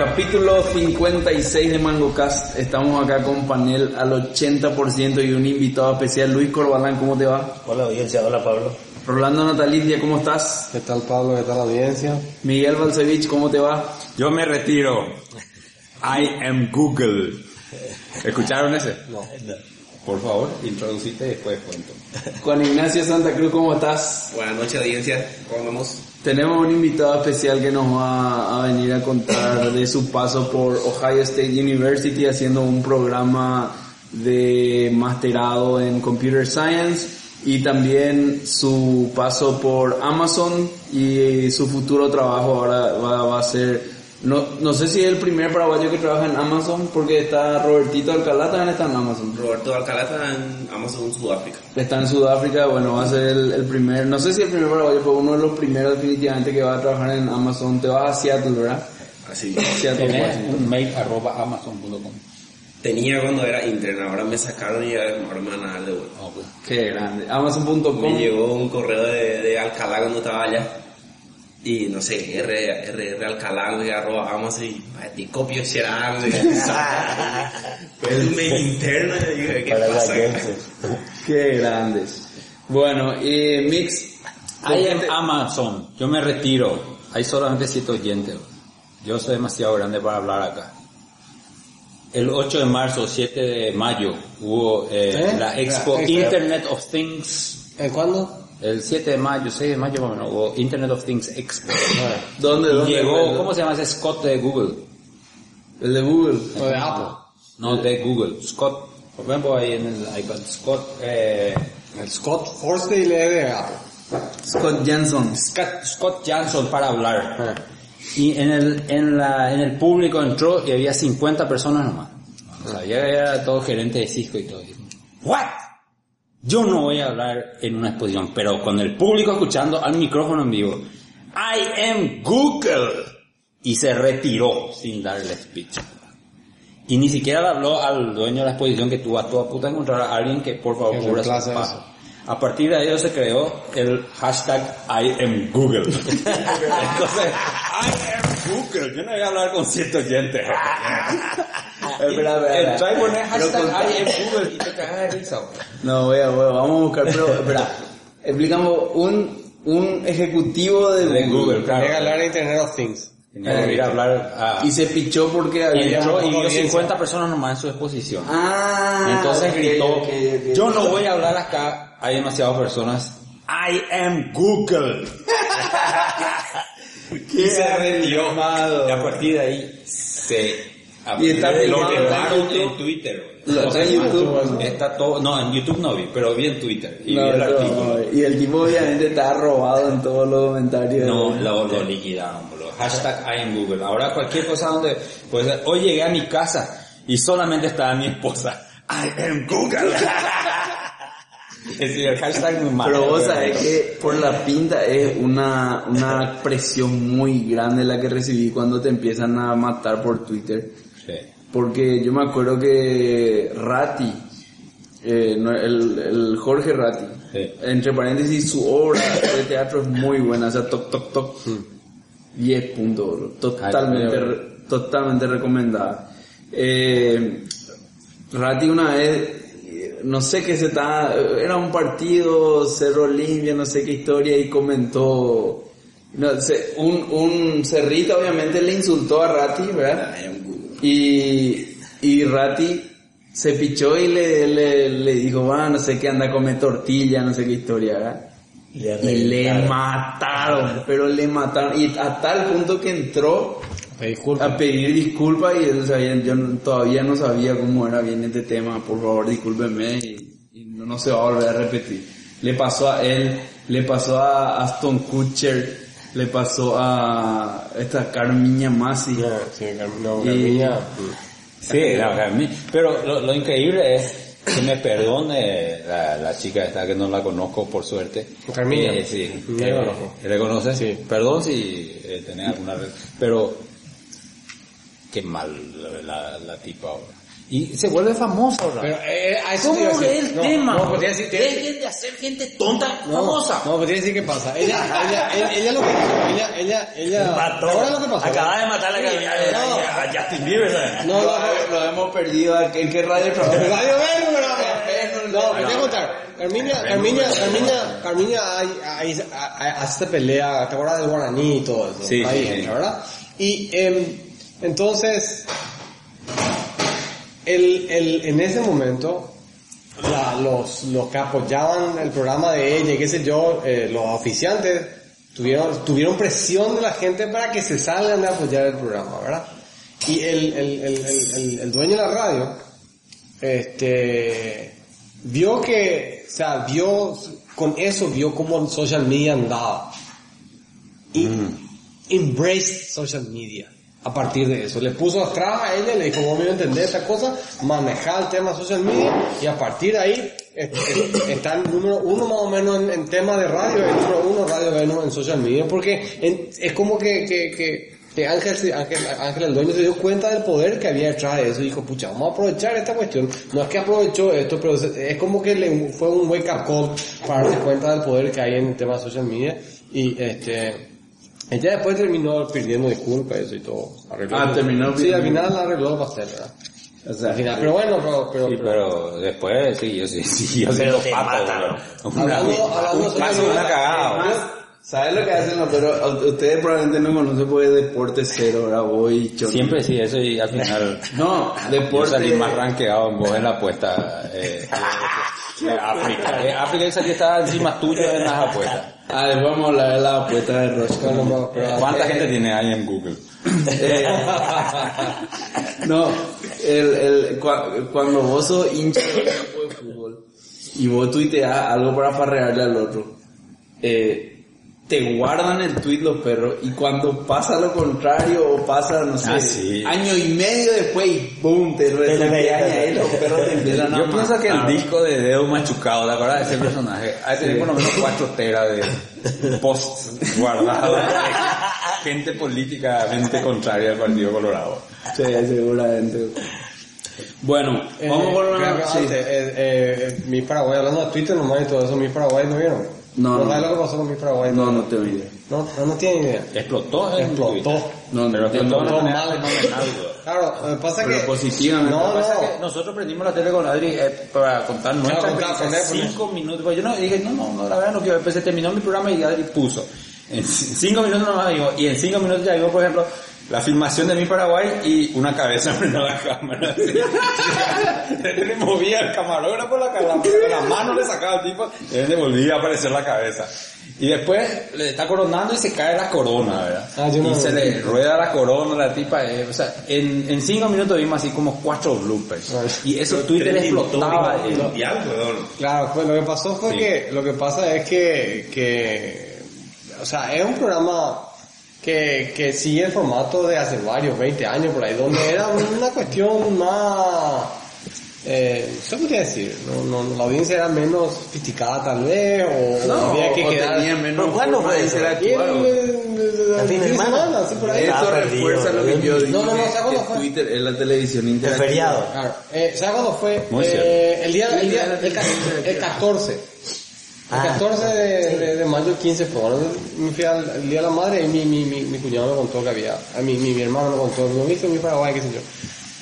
Capítulo 56 de MangoCast. Estamos acá con panel al 80% y un invitado especial, Luis Corbalán. ¿Cómo te va? Hola audiencia, hola Pablo. Rolando Natalicia, ¿cómo estás? ¿Qué tal Pablo? ¿Qué tal la audiencia? Miguel Balcevich, ¿cómo te va? Yo me retiro. I am Google. ¿Escucharon ese? No. Por favor, introducite y después cuento. Juan Ignacio Santa Cruz, ¿cómo estás? Buenas noches audiencia, ¿cómo vamos? Tenemos un invitado especial que nos va a venir a contar de su paso por Ohio State University haciendo un programa de masterado en Computer Science y también su paso por Amazon y su futuro trabajo ahora va, va a ser no, no sé si es el primer paraguayo que trabaja en Amazon porque está Robertito Alcalá también está en Amazon. Roberto Alcalá está en Amazon Sudáfrica. Está en Sudáfrica, bueno, va a ser el, el primer, no sé si el primer paraguayo, pero uno de los primeros definitivamente que va a trabajar en Amazon. Te vas a Seattle, ¿verdad? Así. Seattle, Washington. un mail arroba amazon.com. Tenía cuando era interno, ahora me sacaron y ahora me van a dar de vuelta. Qué grande. Amazon.com. Me llegó un correo de, de Alcalá cuando estaba allá. Y no sé, R, R, R Alcalá, güey, arroba Amazon y para ti copio será, güey. Fue el mail interno y dije, ¿qué pasa? Qué grandes. Bueno, y Mix. I am Amazon. Yo me retiro. Hay solamente siete oyentes. Yo soy demasiado grande para hablar acá. El 8 de marzo, 7 de mayo, hubo eh, ¿Eh? la Expo La Expo. Internet of Things. ¿En cuándo? El 7 de mayo, 6 de mayo, más o Internet of Things Expo. ¿Dónde, dónde? llegó, ¿cómo se llama ese Scott de Google? El de Google. ¿O de Apple? No, de Google. Scott, por ejemplo, ahí en el iPad. Scott, eh, El Scott Forstdale es de Apple. Scott Jensen. Scott, Scott Johnson para hablar. Y en el, en la, en el público entró y había 50 personas nomás. O sea, ya era todo gerente de Cisco y todo. What? Yo no voy a hablar en una exposición, pero con el público escuchando al micrófono en vivo. I am Google. Y se retiró sin dar el speech. Y ni siquiera le habló al dueño de la exposición que tú a toda puta encontrar a alguien que por favor cubra su eso. A partir de ahí se creó el hashtag I am Google. Entonces, I am Google. Yo no voy a hablar con cierto oyentes. Espera, y espera. pones hashtag Pero con- I am Google y te cagas de risa. No, voy a, voy a- vamos a buscar, pero espera. Explicamos un, un ejecutivo de, De Google, Tenía que claro. hablar de Internet of Things. Tenía que ir a hablar a... Y se pichó porque Y había... y vio audiencia. 50 personas nomás en su exposición. Ah, Entonces ok, gritó, ok, ok. yo no voy a hablar acá, hay demasiadas personas. I am Google. ¿Qué se armado? Y a partir de ahí se... Y está lo filmado en en Twitter. Lo está en YouTube. Está todo, no, en YouTube no vi, pero vi en Twitter y No, vi el no, artículo. y el tipo obviamente está robado en todos los comentarios. No, lo, lo liquidaron, boludo. Hashtag I am Google. Ahora cualquier cosa donde, pues, hoy llegué a mi casa y solamente estaba mi esposa. I am Google. es decir, el hashtag me mata. Pero vos sabés que por la pinta es una, una presión muy grande la que recibí cuando te empiezan a matar por Twitter. Sí. Porque yo me acuerdo que Ratti, eh, el, el Jorge Ratti, Sí. entre paréntesis, su obra de teatro es muy buena, o sea, toc, toc, toc, 10 puntos, bro. totalmente, Ay, re- totalmente recomendada. Eh, Ratti una vez, no sé qué se está, era un partido, Cerro Limpia, no sé qué historia, y comentó, no sé, un, un cerrito obviamente le insultó a Ratti, ¿verdad? Y, y Ratti se pichó y le, le, le dijo, va, no sé qué, anda a comer tortilla, no sé qué historia, ¿verdad? Y le mataron, pero le mataron. Y a tal punto que entró disculpa. a pedir disculpas y él sabía, yo todavía no sabía cómo era bien este tema, por favor discúlpenme y, y no, no se va a volver a repetir. Le pasó a él, le pasó a Aston Kutcher, le pasó a esta Carmiña Masi. No, sí, Car- no, Y- Carmiña. Sí, no, pero lo, lo increíble es que me perdone la, la chica esta que no la conozco por suerte. Carmina. Eh, sí, No la eh, conozco. ¿Le conoces? Sí. Perdón si eh, tenés alguna red, pero qué mal la, la, la tipa ahora. Y se vuelve famosa ahora. Pero, eh, a eso ¿Cómo el No, tema? No, pues decir, decir- Dejen de hacer gente tonta No, famosa. No, pues a decir qué pasa. Ella, ella, ella, ella lo que pasó, ella, ella, ella. Mató. ¿Ahora lo que pasó? Acaba de matar a, la- No. a- a Justin Bieber. ¿sabes? No. Lo hemos perdido. ¿En qué radio trabaja? Radio No, te voy a contar. Carmina, Carmina, Carmina, Carmina hay, hay, hay- hace esta pelea, ¿te acuerdas del guaraní y todo eso? Sí, Ahí sí, sí. entra, ¿verdad? Y em, entonces, el, el, en ese momento, la- los, los que apoyaban el programa de ella y qué sé yo, eh, los oficiantes, tuvieron, tuvieron presión de la gente para que se salgan de apoyar el programa, ¿verdad? Y el, el, el, el, dueño de la radio, este, vio que, o sea, vio, con eso vio cómo social media andaba. Y embraced social media. A partir de eso, le puso atrás a ella, le dijo, vos me entender esta cosa, manejar el tema social media, y a partir de ahí, eh, eh, está el número uno más o menos en, en tema de radio, el número uno radio Venus en social media, porque en- es como que, que, que, que Ángel, Ángel, Ángel el dueño se dio cuenta del poder que había detrás de eso y dijo, pucha, vamos a aprovechar esta cuestión. No es que aprovechó esto, pero es, es como que le fue un wake up para darse cuenta del poder que hay en el tema social media y este... Ella después terminó pidiendo disculpas y eso y todo. Arregló Ah, terminó Sí, al final arregló el pastel, ¿verdad? O sea, Al final, pero bueno, pero... pero, Sí, pero después, sí, yo sí, sí, yo Pero te pato, matan. Una, Hablando- hablando un sobre paso, la- una cagada, bro. Además, ¿Sabes lo que hacen los perros? Ustedes probablemente no conocen porque es deporte cero, ahora voy chon. Siempre sí, eso y al final No, yo deporte. salí más rankeado en vos en la apuesta eh, de África. De África esa que estaba encima tuyo en las apuestas. Ah, después vamos a hablar de la apuesta de Rosca. No, ¿Cuánta gente tiene ahí en Google? Eh, no, el, el, cua- cuando vos sos hincha de un equipo de fútbol y vos tuiteas algo para farrearle al otro, eh, te guardan el tweet los perros y cuando pasa lo contrario o pasa, no sé, Ah, sí. año y medio después y boom, te retuitean y ahí los perros te empiezan a Yo pienso que el disco de Dedo Machucado, ¿te acuerdas de ese personaje? Hay que tener por lo menos 4 teras de posts guardados. de Gente políticamente contraria al Partido Colorado. Sí, seguramente. Bueno, Eh, vamos por una... que sí. antes, eh, eh, mi Paraguay, hablando de Twitter nomás y todo eso, mi Paraguay no vieron. No, no. sabes lo que pasó con mi Paraguay? No, no tengo idea. No, no, no tienen idea. Explotó en Explotó. No, no, Pero explotó no, mal. Claro, eh, pasa Pero que... positivamente. No, Lo que pasa no. es que nosotros prendimos la tele con Adri eh, para contar nuestra cinco minutos. Pues yo no dije, no, no, no, la verdad no quiero. Después se terminó mi programa y Adri puso. En cinco minutos nomás digo, y en cinco minutos ya digo, por ejemplo, la filmación de mi Paraguay y una cabeza frente a la cámara. le movía el camarógrafo la, la, con la mano le sacaba al tipo y él le volvía a aparecer la cabeza. Y después le está coronando y se cae la corona, ¿verdad? Ah, yo no- y se le rueda la corona la tipa. eh, o sea, en, en cinco minutos vimos así como cuatro bloopers. Ay. Y eso Twitter explotaba. eh. Mundial, weón. Claro, pues lo que pasó fue Sí. que, lo que pasa es que, que, o sea, es un programa que, que sigue el formato de hace varios, 20 años por ahí, donde era una cuestión más, eh, ¿qué podría decir? No, no, la audiencia era menos sofisticada tal vez, o, No, había que o quedar... tenía menos ¿Pero cuándo fue el- el- el- el ¿El fin de semana? semana, sí, por ahí. Eso perdido, refuerza lo que yo dije, No, no, no, ¿sabes cuándo fue? Twitter es la televisión El interactiva. feriado. Claro. Eh, ¿Sabes cuándo fue? Muy Eh, el día, el día, el, el 14. El Ah, 14 de, de, de mayo 15 fue, bueno, me fui al el día de la madre y mi, mi, mi, mi cuñado me contó que había, a mi, mi, mi hermano me contó, lo viste mi Paraguay, qué sé yo.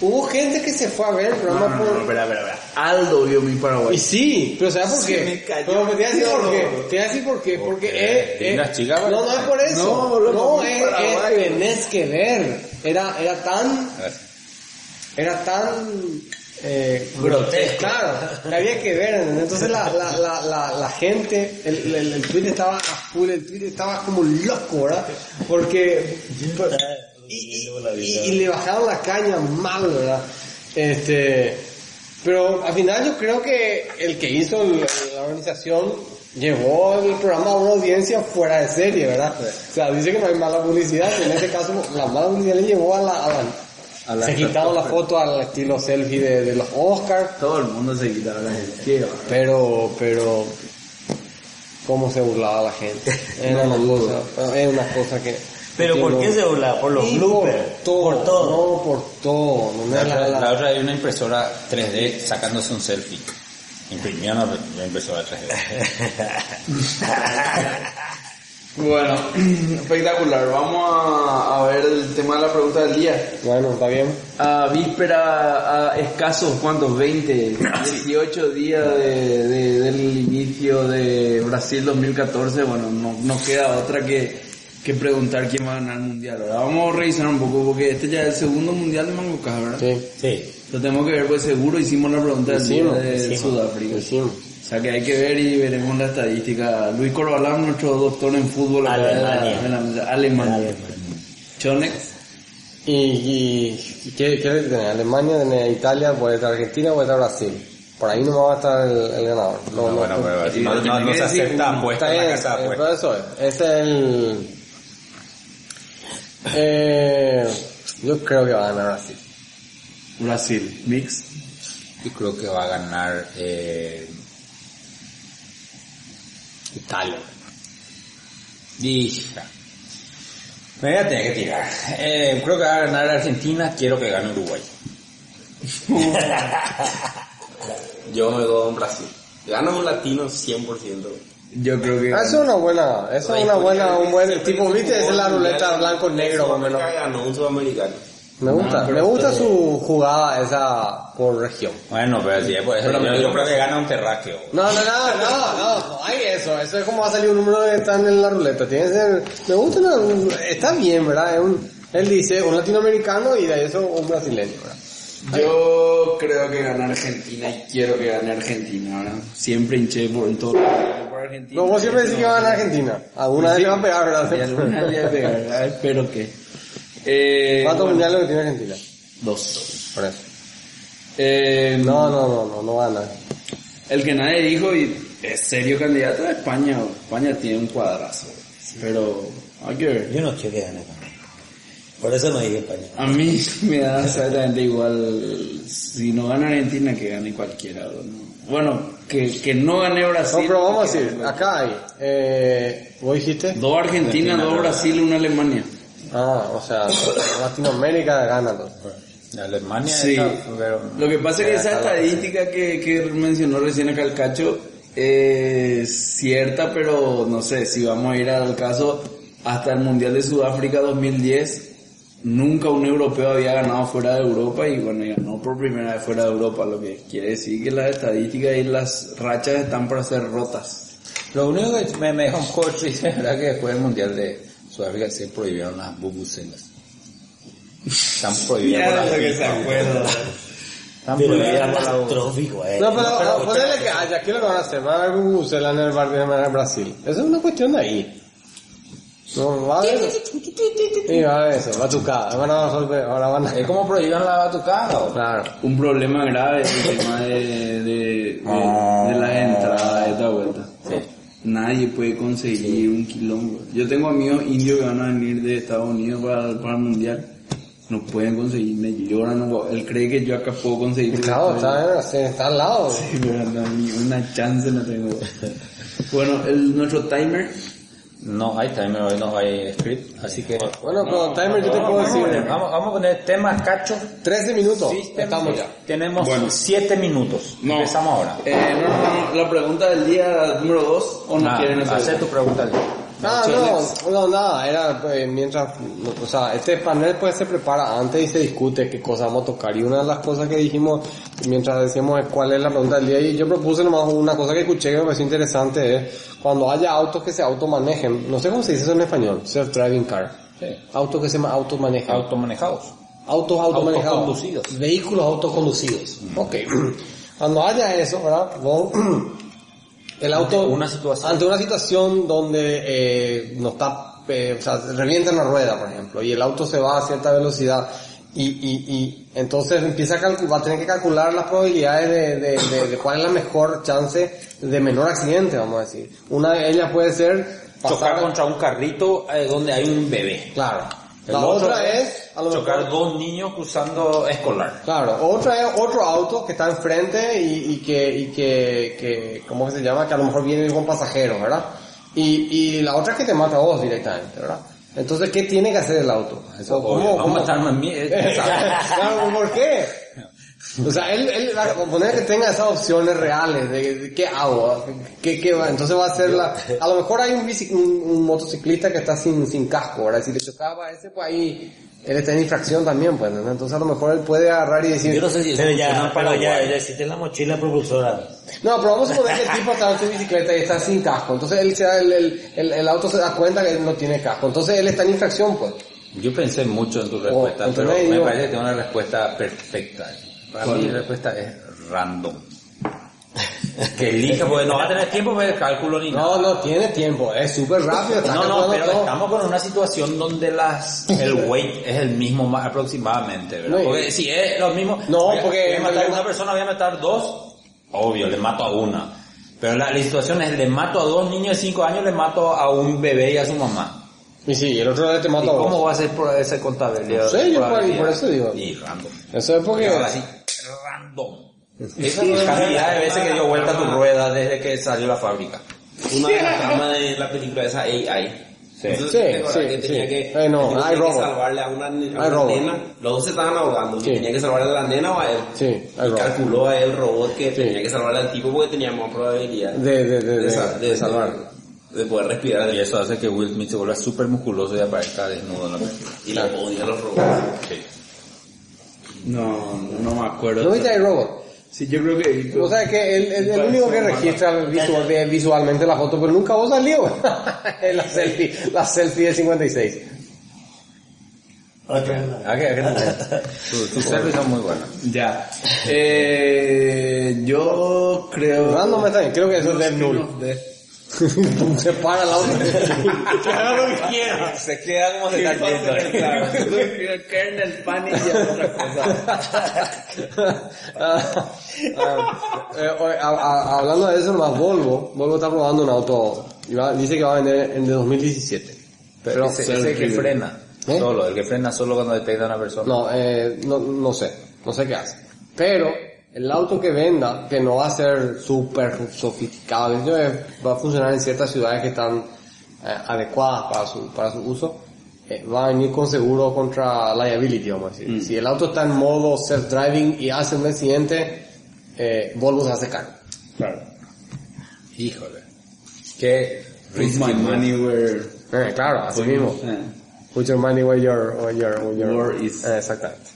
Hubo gente que se fue a ver el programa No, no, por... no, espera, espera, espera. Aldo vio mi Y Paraguay. sí, pero ¿sabes por qué? me cayó Pero te voy a decir el por qué. Te voy a decir por qué. Porque es... es- ¿Las chicas? no, no es por eso. No, No, es, es, tenés que ver. Era, era tan era tan eh, Grotesco. Claro, había que ver. Entonces la, la, la, la, gente, el, el, Twitter estaba a full, el Twitter estaba como loco, ¿verdad? Porque... Y, y, y- le bajaron la caña mal, ¿verdad? Este... Pero al final yo creo que el que hizo la organización llevó el programa a una audiencia fuera de serie, ¿verdad? O sea, dice que no hay mala publicidad, en este caso la mala publicidad le llevó a la, A la Se quitaron la foto al estilo selfie de, de los Oscars, Todo el mundo se quita la va. pero, pero, cómo se burlaba la gente. Era No, una no cosa, es una cosa que... Pero que ¿por no- qué se burla? Por los bloopers. Por todo, Por todo. No, por todo. No me La la- otra, la- la otra hay una impresora 3D sacándose un selfie. Imprimió una, una impresora 3D. Bueno, espectacular. Vamos a, a ver el tema de la pregunta del día. Bueno, está bien. A víspera, a escasos, ¿cuántos? 20, 18 días de, de- del inicio de Brasil 2014. Bueno, no nos queda otra que, que preguntar quién va a ganar el mundial. Ahora vamos a revisar un poco porque este ya es el segundo mundial de Mangocas, ¿verdad? Sí, Sí. Lo tenemos que ver, pues seguro hicimos la pregunta del día de hicimos. Sudáfrica. hicimos. O sea que hay que ver y veremos la estadística. Luis Corbalán, nuestro doctor en fútbol Alemania. mesa. Alemania. Chonex. Y, y, y ¿qué, qué tenés? Alemania, tenés Italia, puede estar Argentina, puede estar Brasil. Por ahí no va a estar el, el ganador. No, No, no, bueno, no. pero y no, no, no se acepta apuesta en la casa de eh, apuestas. pero eso es. Ese es el... Eh, yo creo que va a ganar Brasil. Brasil. Mix. Yo creo que va a ganar eh, Italia. Hija. Me voy a tener que tirar. Eh, creo que va a ganar Argentina, quiero que gane Uruguay. Yo me doy en Brasil. Gana un latino 100%. Yo creo que... Ah, Eso es una buena, eso es una buena, un buen tipo, viste, esa es la ruleta blanco-negro más o menos. Ganó un sudamericano. Me gusta, me gusta su jugada esa por región. Bueno, pero sí, pues, yo, yo creo que gana un terráqueo. No, no, no, no, no, no hay eso, eso es como va a salir un número que está en la ruleta, tiene que ser, me gusta, una- está bien, ¿verdad? Es un, él dice un latinoamericano y de eso un brasileño, ¿verdad? Yo creo que gana Argentina y quiero que gane Argentina, ¿verdad? Siempre hinché por en todo por Argentina. No, vos siempre decís que va a ganar Argentina, alguna vez le va a pegar, Y alguna ¿verdad? le va a pegar, ¿verdad? Espero que. Eh, ¿Cuántos bueno, mundiales que tiene Argentina? Dos. Por eso. Eh, No, no, no, no, no va a ganar. El que nadie dijo y es serio candidato a España. España tiene un cuadrazo. Pero hay que ver. Yo no quiero que gane. Por eso no dije España. A mí me da exactamente igual. Si no gana Argentina, que gane cualquiera. ¿no? Bueno, que, que no gane Brasil. No, pero vamos a decir, acá hay, eh, ¿vos dijiste? Dos Argentina, dos Brasil, una Alemania. Ah, o sea, Latinoamérica gana dos. Alemania Sí. está- pero- Lo que pasa es que esa estadística que, que mencionó recién acá el Cacho es cierta, pero no sé, si vamos a ir al caso, hasta el Mundial de Sudáfrica 2010, nunca un europeo había ganado fuera de Europa y bueno, ganó por primera vez fuera de Europa, lo que quiere decir que las estadísticas y las rachas están para ser rotas. Lo único que me, me deja un poco triste, ¿verdad? Que después del Mundial de Sudáfrica se prohibieron las bubucelas. Están prohibidas por la FIFA. acuerda. Están Pero prohibidas por la catastrófico, eh. No, pero, ponele que haya, aquí lo que van a hacer, van a ver Bubucela en el bar de Brasil. Eso es una cuestión de ahí. No, va a ver eso. Sí, va a ver eso, batucada. Van a resolver, ahora van a... Es como prohíban la batucada. ¿o? Claro. Un problema grave es el tema de, de, de, de las entradas de esta vuelta. Nadie puede conseguir un quilombo. Yo tengo amigos indios que van a venir de Estados Unidos para, para el mundial. No pueden conseguir, me lloran. no- Él cree que yo acá puedo conseguir. Claro, está, está al lado. Sí, pero no, ni una chance no tengo. Bueno, el, nuestro timer. No hay timer, hoy no hay script, así que... Bueno, con timer yo te puedo Vamos decir vamos, vamos a poner temas cacho. 13 minutos. System. Estamos ya. Tenemos Bueno. 7 minutos. Empezamos ahora. Eh, no, no, no, la pregunta del día número 2 o no Ah, quieren hacer. hacer tu pregunta. Ah, no, no, nada, era eh, mientras, o sea, este panel pues se prepara antes y se discute qué cosas vamos a tocar y una de las cosas que dijimos mientras decíamos cuál es la pregunta del día y yo propuse nomás una cosa que escuché que me pareció interesante es cuando haya autos que se automanejen, no sé cómo se dice eso en español, self-driving car, autos que se ma- automanejen, Automanejados. autos automanejados, Autoconducidos. vehículos autoconducidos, ok, cuando haya eso, ¿verdad? Vos- el auto Ante una situación. ante una situación donde eh, no está eh, o sea revienta una rueda por ejemplo y el auto se va a cierta velocidad y, y, y entonces empieza a calcular, va a tener que calcular las probabilidades de, de, de- de cuál es la mejor chance de menor accidente vamos a decir una de ellas puede ser Chocar contra un carrito eh, donde hay un bebé. claro La otra es, a lo chocar mejor, dos niños cruzando escolar. claro, otra es otro auto que está enfrente y, y que, y que, que, ¿cómo se llama? Que a lo mejor viene con pasajeros, ¿verdad? Y, y la otra es que te mata a vos directamente, ¿verdad? Entonces, ¿qué tiene que hacer el auto? Eso, ¿Cómo- obvio. cómo- Vamos a matarme a mí. claro, ¿por qué? O sea, él, él va a poner que tenga esas opciones reales de, de qué hago, qué, qué va, entonces va a ser la, a lo mejor hay un, bici- un, un motociclista que está sin, sin casco, ¿verdad? Si le chocaba a ese, pues ahí, él está en infracción también, pues, ¿no? entonces a lo mejor él puede agarrar y decir, Yo no sé si Pero ya, pero ya, ya existe la mochila propulsora. no, pero vamos a suponer que el tipo está en su bicicleta y está sin casco, entonces él se da, el, el, el, el auto se da cuenta que él no tiene casco, entonces él está en infracción, pues. Yo pensé mucho en tu respuesta, Oh, pero entonces me digo- parece que tengo una respuesta perfecta. Para mí la respuesta es random. Que elija, porque no va a tener tiempo para el cálculo ni No, nada. no tiene tiempo, es súper rápido, está No, no, pero todo. estamos con una situación donde las el weight es el mismo más aproximadamente, ¿verdad? No, Porque si es lo mismo, No, voy a- porque- voy a matar a una persona, voy a matar dos, obvio, le mato a una. Pero la, la situación es, le mato a dos niños de 5 años, le mato a un bebé y a su mamá. Y sí, el otro día te ¿Y mata a vos. cómo va a ser por esa contabilidad? No sé, yo por- por eso digo. Y random. Eso es porque... Ahora sí, random. Esa es la cantidad de veces que dio vuelta tu rueda desde que salió la fábrica. Una de las tramas de la película esa AI. Sí. Entonces, Sí, ¿te acuerdas sí, que tenía sí. que, Eh, no, tenía que salvarle a una, a nena. Los dos se estaban ahogando. Sí. Tenía que salvarle a la nena o a él. Sí, hay y calculó a él robot que tenía que salvarle al tipo porque tenía más probabilidad De, de, de, de, de salvar. De poder respirar. Y eso hace que Will Smith se vuelva súper musculoso y aparezca desnudo en la película. Y le odia a los robots. No, no me acuerdo. ¿No viste robot? Sí, yo creo que he. O sea que el, el, el único que registra visual, visualmente la foto, pero nunca vos salió. Es la selfie, la selfie de 56. Otra. ¿A qué? ¿A qué te Tus tus selfies son muy buenas. Ya. Eh, yo creo. Random está bien, creo que eso es Death Null. Se para la otra. Que haga lo que quiera. Se queda como se está yendo. Kernel panic y otra cosa. Ah, ah, eh, hablando de eso nomás, Volvo, Volvo está probando un auto, y va- dice que va a vender en el 2017. Pero ese es el que frena. ¿Eh? Solo, el que frena solo cuando detecta a una persona. no, eh, no, no sé, no sé qué hace. Pero, el auto que venda, que no va a ser súper sofisticado, va a funcionar en ciertas ciudades que están eh, adecuadas para su, para su uso, eh, va a venir con seguro contra liability, vamos a decir. Si el auto está en modo self-driving y hace un accidente, eh, Volvo se hace cargo. Claro. Híjole. Qué risky. Eh, claro, así mismo. Put your money where your, where your, where your... Where is- Eh, exactamente.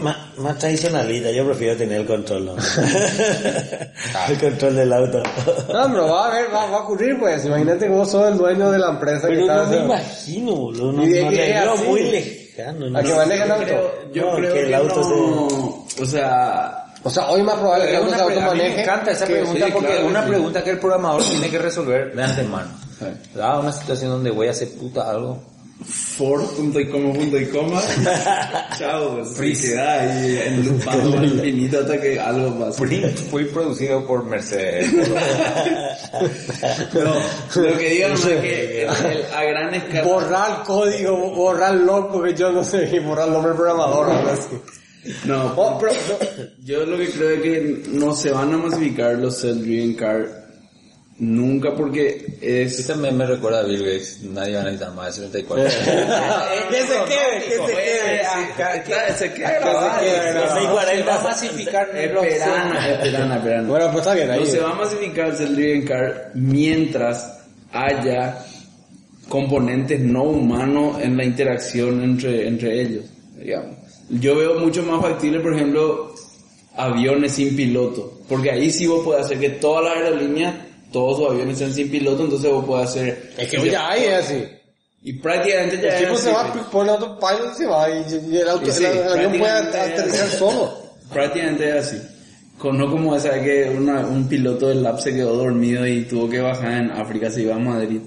Más, más tradicionalista, yo prefiero tener el control. ¿no? el control del auto. No, pero va a ver, va, va a ocurrir pues. Imagínate que vos sos el dueño de la empresa que Pero está no me imagino, boludo. No, Y de no que es así. muy lejano. ¿no? A que maneja el auto. yo No, creo que que, el auto no, o sea, O sea, hoy más probable que el auto se pre- a mí me encanta esa que- pregunta sí, porque claro es que una sí. pregunta que el programador tiene que resolver de antemano. Da una situación donde voy a hacer puta algo. For punto y coma punto y coma, chao, queda ahí enlupado al infinito hasta que algo pasa. Fui producido por Mercedes. No, lo que digo es que el- el- a gran escala, Borrar código, borrar loco que yo no sé, y borrar el nombre programador, algo así. no, Oh, pero, yo lo que creo es que no se van a masificar los self-driven car nunca porque es Eso me, me recuerda a Bill Gates. Nadie va a necesitar más de 74. que se quede, que se quede. que se queda grabado. Que se va a 40 masificar Esperana, esperana, esperana. Bueno, pues está bien, ahí. No se va a masificar el self-driven car mientras haya componentes no humanos en la interacción entre, entre ellos, digamos. Yo veo mucho más factible, por ejemplo, aviones sin piloto, porque ahí sí vos podés hacer que todas las aerolíneas, todos sus aviones sean sin piloto, entonces vos podés hacer... Es que ya hay, es así. Y prácticamente ya El es tipo se así, va, pues. pone autopilot y se va, y, y el, auto, Y sí, el, el avión puede aterrizar solo. Prácticamente es así. Con, no como esa que una, un piloto del lab se quedó dormido y tuvo que bajar en África, se iba a Madrid.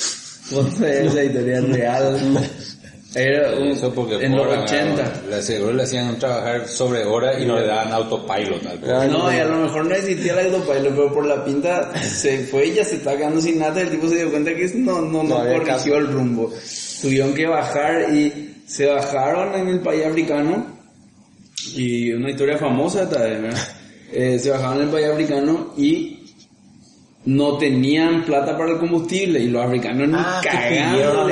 Entonces esa historia es real. Era un- Eso porque en los cobran, 80. Le seguro le hacían trabajar sobre hora y no le daban autopilot al. No, y a lo mejor no existía el autopilot, pero por la pinta se fue y ya se está quedando sin nada. El tipo se dio cuenta que no, no, no, No corrigió el rumbo. tuvieron que bajar y se bajaron en el país africano y una historia famosa ¿verdad? Eh, se bajaron en el país africano y no tenían plata para el combustible y los africanos ni Ah, cagando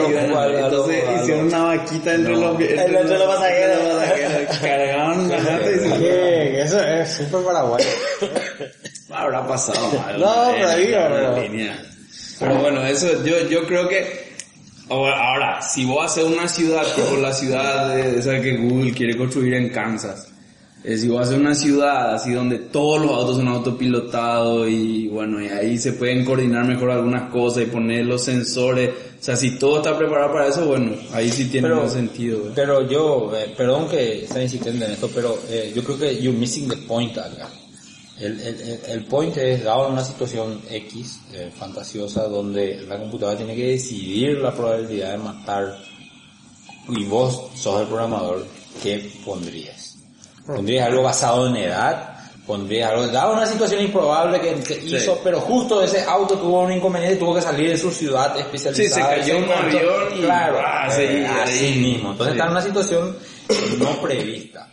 entonces hicieron una vaquita entre los entre Entre los pasajeros. entre los pasajeros. cargaron la lata y se. Eso es súper paraguayo. habrá pasado algo No, pero digo, pero- línea. Pero bueno, eso yo, yo creo que ahora, ahora, si vos haces una ciudad como la ciudad de, esa que Google quiere construir en Kansas, eh, si haces una ciudad así donde todos los autos son autopilotados y bueno, y ahí se pueden coordinar mejor algunas cosas y poner los sensores, o sea, si todo está preparado para eso, bueno, ahí sí tiene Pero- más sentido. ¿eh? Pero yo, eh, perdón que estén insistiendo en esto, pero eh, yo creo que you're missing the point acá. El, el, el- el point es dado en una situación X, eh, fantasiosa, donde la computadora tiene que decidir la probabilidad de matar y vos sos el programador, ¿qué pondrías? ¿Pondrías algo basado en edad? ¿Pondrías algo, dado una situación improbable que, que hizo, pero justo ese auto tuvo un inconveniente, tuvo que salir de su ciudad especializada? Sí, se cayó un avión y- Claro, ah, sí, eh, así ahí. mismo. Entonces Sí. está en una situación no prevista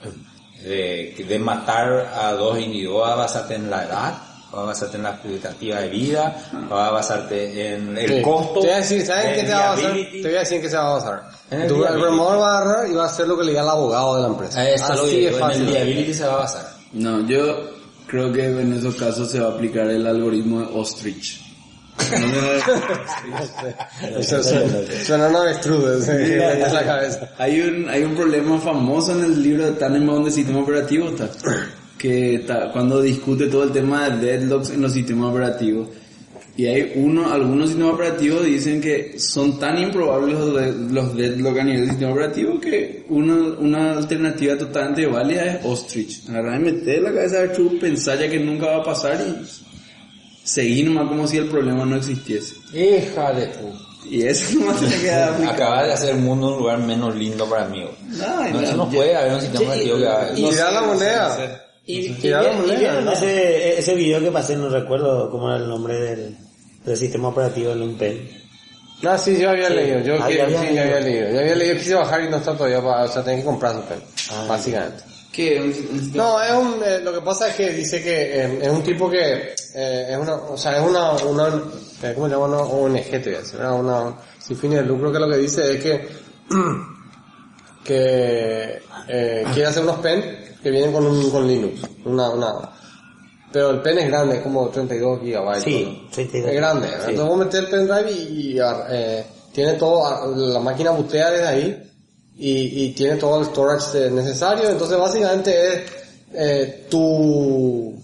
de, de matar a dos individuos, a basarte en la edad, va a basarte en la expectativa de vida, va a basarte en el Sí. costo. Te voy a decir, ¿sabes qué te va a basar? Te voy a decir que se va a basar. En el Tu- El programador va a agarrar y va a hacer lo que le diga el abogado de la empresa. A eso lo Así digo, de en fácil. el viability se va a basar. No, yo creo que en esos casos se va a aplicar el algoritmo de Ostrich. No me- Eso suena, suena una avestruz, sí, en la cabeza. hay un hay un problema famoso en el libro de Tannenbaum de sistema operativo está, que está, cuando discute todo el tema de deadlocks en los sistemas operativos y hay uno algunos sistemas operativos dicen que son tan improbables los, de- los deadlocks a nivel del sistema operativo que una, una alternativa totalmente válida es Ostrich agarrar y meter la cabeza de True pensar ya que nunca va a pasar y seguir nomás como si el problema no existiese Hija de puta. y eso nomás se queda. Acabas de hacer el mundo un lugar menos lindo para mí. Ay, No, no, eso no yo- puede haber un sistema operativo que haga Y la sé, moneda. no sé, no sé. Y, y, y ese, ese video que pasé, no recuerdo cómo era el nombre del, del sistema operativo en un pen. No, sí, yo había Sí. leído. Yo, Ah, que- había sí, leído. había leído. Ya había leído, quise bajar y no está todavía, para, o sea, tengo que comprar su pen. Ah, básicamente. ¿Qué? No, es un, eh, lo que pasa es que dice que eh, es un tipo que, eh, es una, o sea, es una, una, eh, ¿cómo se llama? Una ONG, te voy a decir, una, una, sin fines de lucro que lo que dice es que, que, eh, quiere hacer unos pen que vienen con un, con Linux, una, una, pero el pen es grande, es como 32 gigabytes. Sí, ¿no? 32. Es grande, Sí. entonces vos metes el pendrive y, y, eh, tiene todo, ah, la máquina butea desde ahí, y, y tiene todo el storage eh, necesario, entonces básicamente es eh, tu...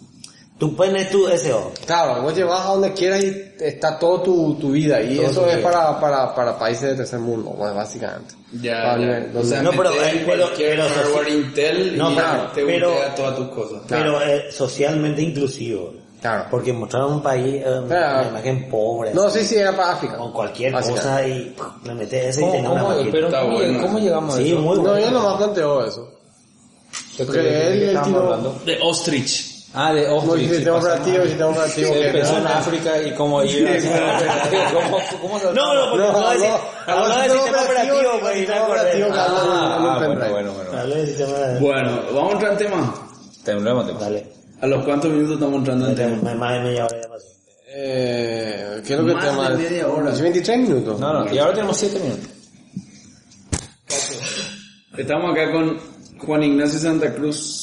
Tu pen es tu SO. Claro, vos llevas a donde quieras y está todo tu, tu vida y Todo eso es para, para, para países de tercer mundo, pues, básicamente. Ya, Para ya. O sea, No, pero, eh, pero- cualquier pero- hardware Intel No, y claro, te pero- todas tus cosas. Pero eh, socialmente inclusivo. Claro. Porque mostraron un país, eh, Claro. una imagen pobre. No, sí, sí, era para África. Con cualquier Básicamente. cosa y pff, le metes ese y ¿Cómo, tenés una cómo- máquina. pero Está ¿cómo, bueno. cómo llegamos a Sí, eso? muy No, bueno. yo nomás planteo eso. ¿Qué porque crees? ¿De él- hablando? De Ostrich. Ah, de No, Ostrich. y sistema operativo, sistema operativo. Se que- empezó en África y cómo ir a... ¿Cómo, cómo se No, no, porque No, habló de, no, habló habló de sistema operativo, operativo, y me sistema acordé. operativo que habla Ah, Ah, bueno, bueno, bueno. Bueno, vamos a entrar en tema. Tenemos tema. Dale. ¿A los cuántos minutos estamos entrando en tema? Más más de media hora ya pasó. Eh, ¿Qué es lo que Más te llama? de media hora. 23 minutos. No, no, y ahora tenemos 7 minutos. Estamos acá con Juan Ignacio Santa Cruz,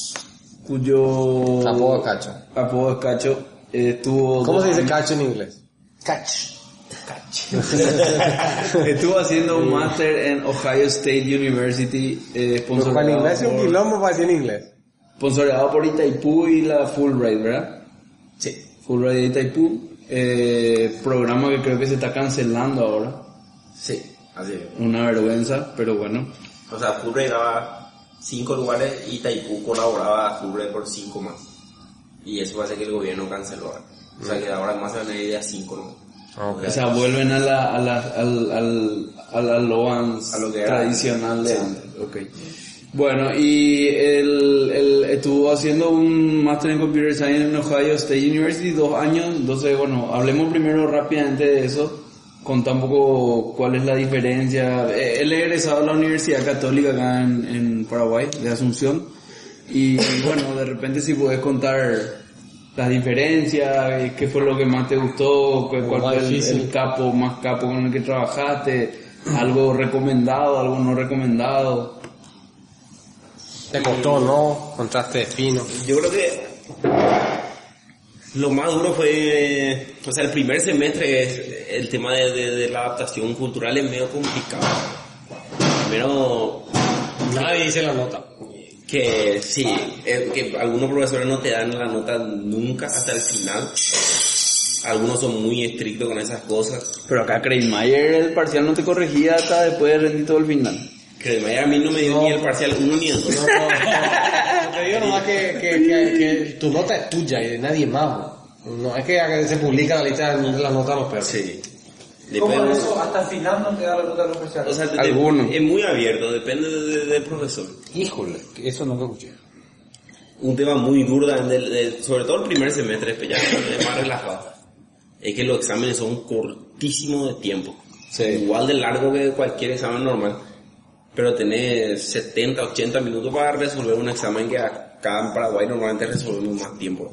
cuyo Apodo es Cacho. apodo es Cacho. Estuvo ¿Cómo se dice cacho en inglés? Catch. Estuvo haciendo un máster en Ohio State University, eh, sponsoreado Ignacio un por, quilombo para decir en inglés. sponsoreado por Itaipú y la Fulbright, ¿verdad? Sí. Fulbright de Itaipú, eh, programa que creo que se está cancelando ahora. Sí, así es. Una vergüenza, pero bueno. O sea, Fulbright daba cinco lugares y Taipú colaboraba a por cinco más. Y eso hace que el gobierno canceló ahora. O sea, que ahora más se van a ir de a cinco nomás. O sea, vuelven a la, a la, al, al, a la Loans A lo que era tradicional de antes. antes. Ok. Bueno, y él, él estuvo haciendo un máster en Computer Science en Ohio State University, dos años. Entonces, bueno, hablemos primero rápidamente de eso. Contá un poco cuál es la diferencia. Eh, Él es egresado de la Universidad Católica acá en, en Paraguay, de Asunción. Y bueno, de repente si puedes contar las diferencias, eh, qué fue lo que más te gustó, cuál, fue el, el capo más capo con el que trabajaste, algo recomendado, algo no recomendado. ¿Te costó no? ¿Contraste fino? Yo creo que lo más duro fue, o sea, el primer semestre, es el tema de, de- de la adaptación cultural es medio complicado. Primero, Nadie dice la nota. que sí, eh, que algunos profesores no te dan la nota nunca hasta el final. Algunos son muy estrictos con esas cosas. Pero acá Mayer el parcial no te corregía hasta después de rendir todo el final. Manera a mí no me dio ni el parcial 1 ni el 2. No, no, no. Te digo nomás que, que, que, que tu nota es tuya y de nadie más. No es que se publica la lista de las notas de los perros. Sí. Después, hasta el final no te da la nota de los o sea, de- Algunos. es muy abierto, depende de- de- del profesor. Híjole, eso nunca escuché. un tema muy duro, del- del- sobre todo el primer semestre, después ya es más relajado. Es que los exámenes son cortísimos de tiempo. Igual de largo que cualquier examen normal. Pero tenés 70, 80 minutos para resolver un examen que acá en Paraguay normalmente resolvemos más tiempo.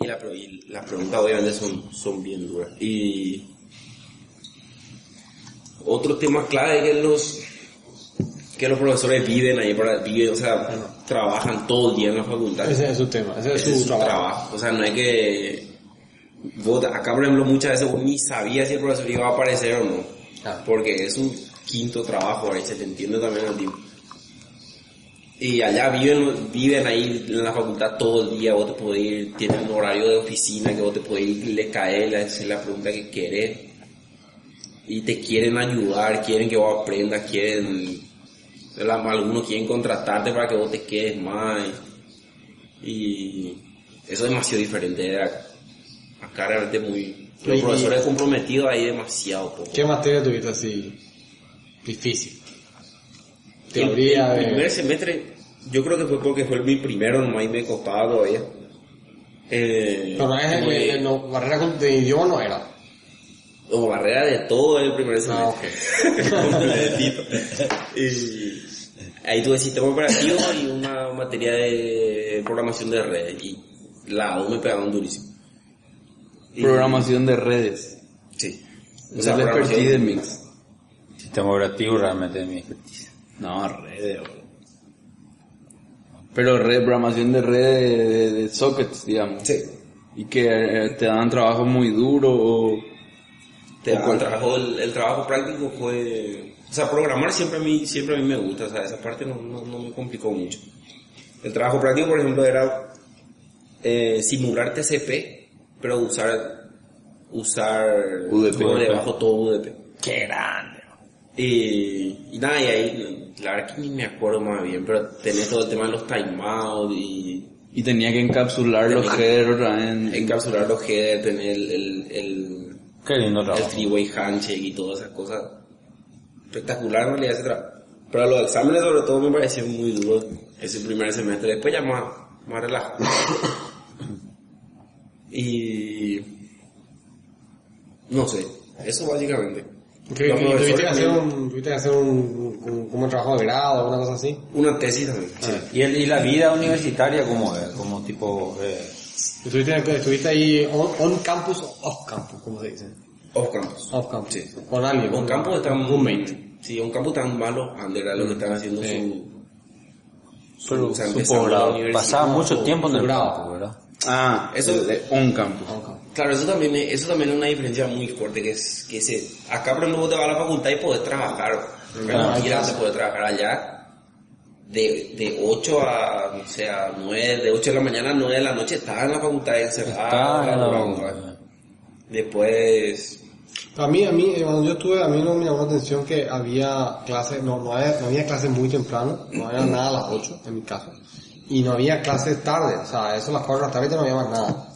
Y, la, y las preguntas obviamente son, son bien duras. Y otro tema clave es que los que los profesores viven ahí para viven, o sea, trabajan todo el día en la facultad. Ese es su tema, ese es Ese su, es su trabajo. trabajo. O sea, no hay que... vos- acá, por ejemplo, muchas veces vos ni sabías si el profesor iba a aparecer o no. Ah. Porque es un quinto trabajo, ahí se te entiende también el tiempo. Y allá viven, viven ahí en la facultad todo el día, vos te podés ir, tienen un horario de oficina que vos te podés ir, le caer, le hacer la pregunta que querés. Y te quieren ayudar, quieren que vos aprendas, quieren, algunos quieren contratarte para que vos te quedes más. Y eso es demasiado diferente de acá. Acá realmente muy... Los profesores comprometidos ahí demasiado poco. ¿Qué materia tuviste así difícil? El, Teoría el de... primer semestre, yo creo que fue porque fue mi primero, nomás y me costaba todavía. Eh, No, no, es como el- de- el- no, barrera de idioma no era. o barrera de todo el primer Ah, semestre. Completito. y ahí tuve sistema operativo y una materia de programación de redes. Y las dos me pegaron durísimo. Y- Programación de redes. Sí. O sea, la expertise de Mix. Sistema operativo realmente es mi expertise. No, redes. Pero red, programación de redes de, de- de sockets, digamos. Sí. Y que eh, te dan trabajo muy duro o... Te o trabajo, el, el trabajo práctico fue, o sea, programar siempre a mí, siempre a mí me gusta, o sea, esa parte no, no, no me complicó mucho. El trabajo práctico, por ejemplo, era eh, simular TCP, pero usar, usar UDP. por debajo todo UDP. ¡Qué grande! Y, y nada, y ahí, la verdad que ni me acuerdo más bien, pero tenés todo el tema de los timeouts y Y tenía que encapsular los headers en... encapsular los headers, tener el, el, el Qué lindo el trabajo. three-way handshake y todas esas cosas. Espectacular en realidad ese trabajo. Pero los exámenes sobre todo me parecieron muy duros ese primer semestre. Después ya más, más relajado. y... No sé, eso básicamente. ¿Qué- y ¿Tuviste que hacer un, tuviste que hacer un, un, como un trabajo de grado o una cosa así? Una tesis también. sí. ¿Y, el- y la vida universitaria cómo es? Como tipo... Eh, ¿Estuviste, estuviste ahí on, on campus o off campus, como se dice? Off campus. Off campus. Sí. Con alguien. On campus están... Roommate. Sí, on campus están malos under a lo que están haciendo Sí. su... su posgrado. universidad. Pasaba mucho tiempo en el grado. ¿verdad? Ah, Eso- eso de on campus. On campus. Claro, eso también, es, eso también es una diferencia muy fuerte, que es que se, acá por ejemplo vos te vas a la facultad y podés trabajar, pero se puede trabajar allá de, de 8 a, no sé, a 9, de 8 de la mañana a 9 de la noche, estás en la facultad encerrado. Está en la laborando. facultad. Después, A mí, a mí, eh, cuando yo estuve, a mí no me llamó la atención que había clases, no, no había, no había clases muy temprano, no había nada a las 8, en mi caso. Y no había clases tarde, o sea, eso a las 4 de la tarde no había más nada.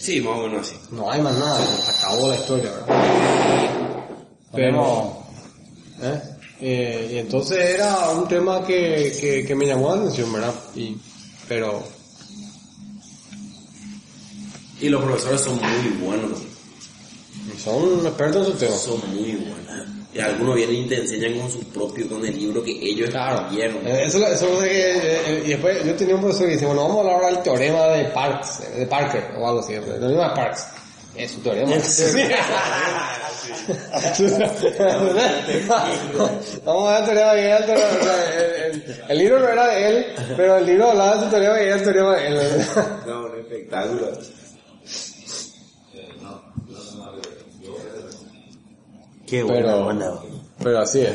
Sí, más o menos así. No hay más nada, se acabó la historia, ¿verdad? Tenemos- ¿Eh? Eh, y entonces era un tema que, que, que me llamó la atención, ¿verdad? Y, pero, Y los profesores son muy buenos. son expertos en su tema. Son muy buenas. Y algunos vienen y te enseñan con su propio, con el libro que ellos escribieron. Eh, Eso, eso es lo que, eh, eh, y después yo tenía un profesor que dice, bueno, vamos a hablar ahora del teorema de Parks, de Parker, o algo así, el teorema de Parks. Es su teorema. Vamos a ver el teorema de él, el- el libro no era de él, pero el libro hablaba de su teorema y era el teorema de él. No, un espectáculo. Qué buena, Pero- buena. Pero así es.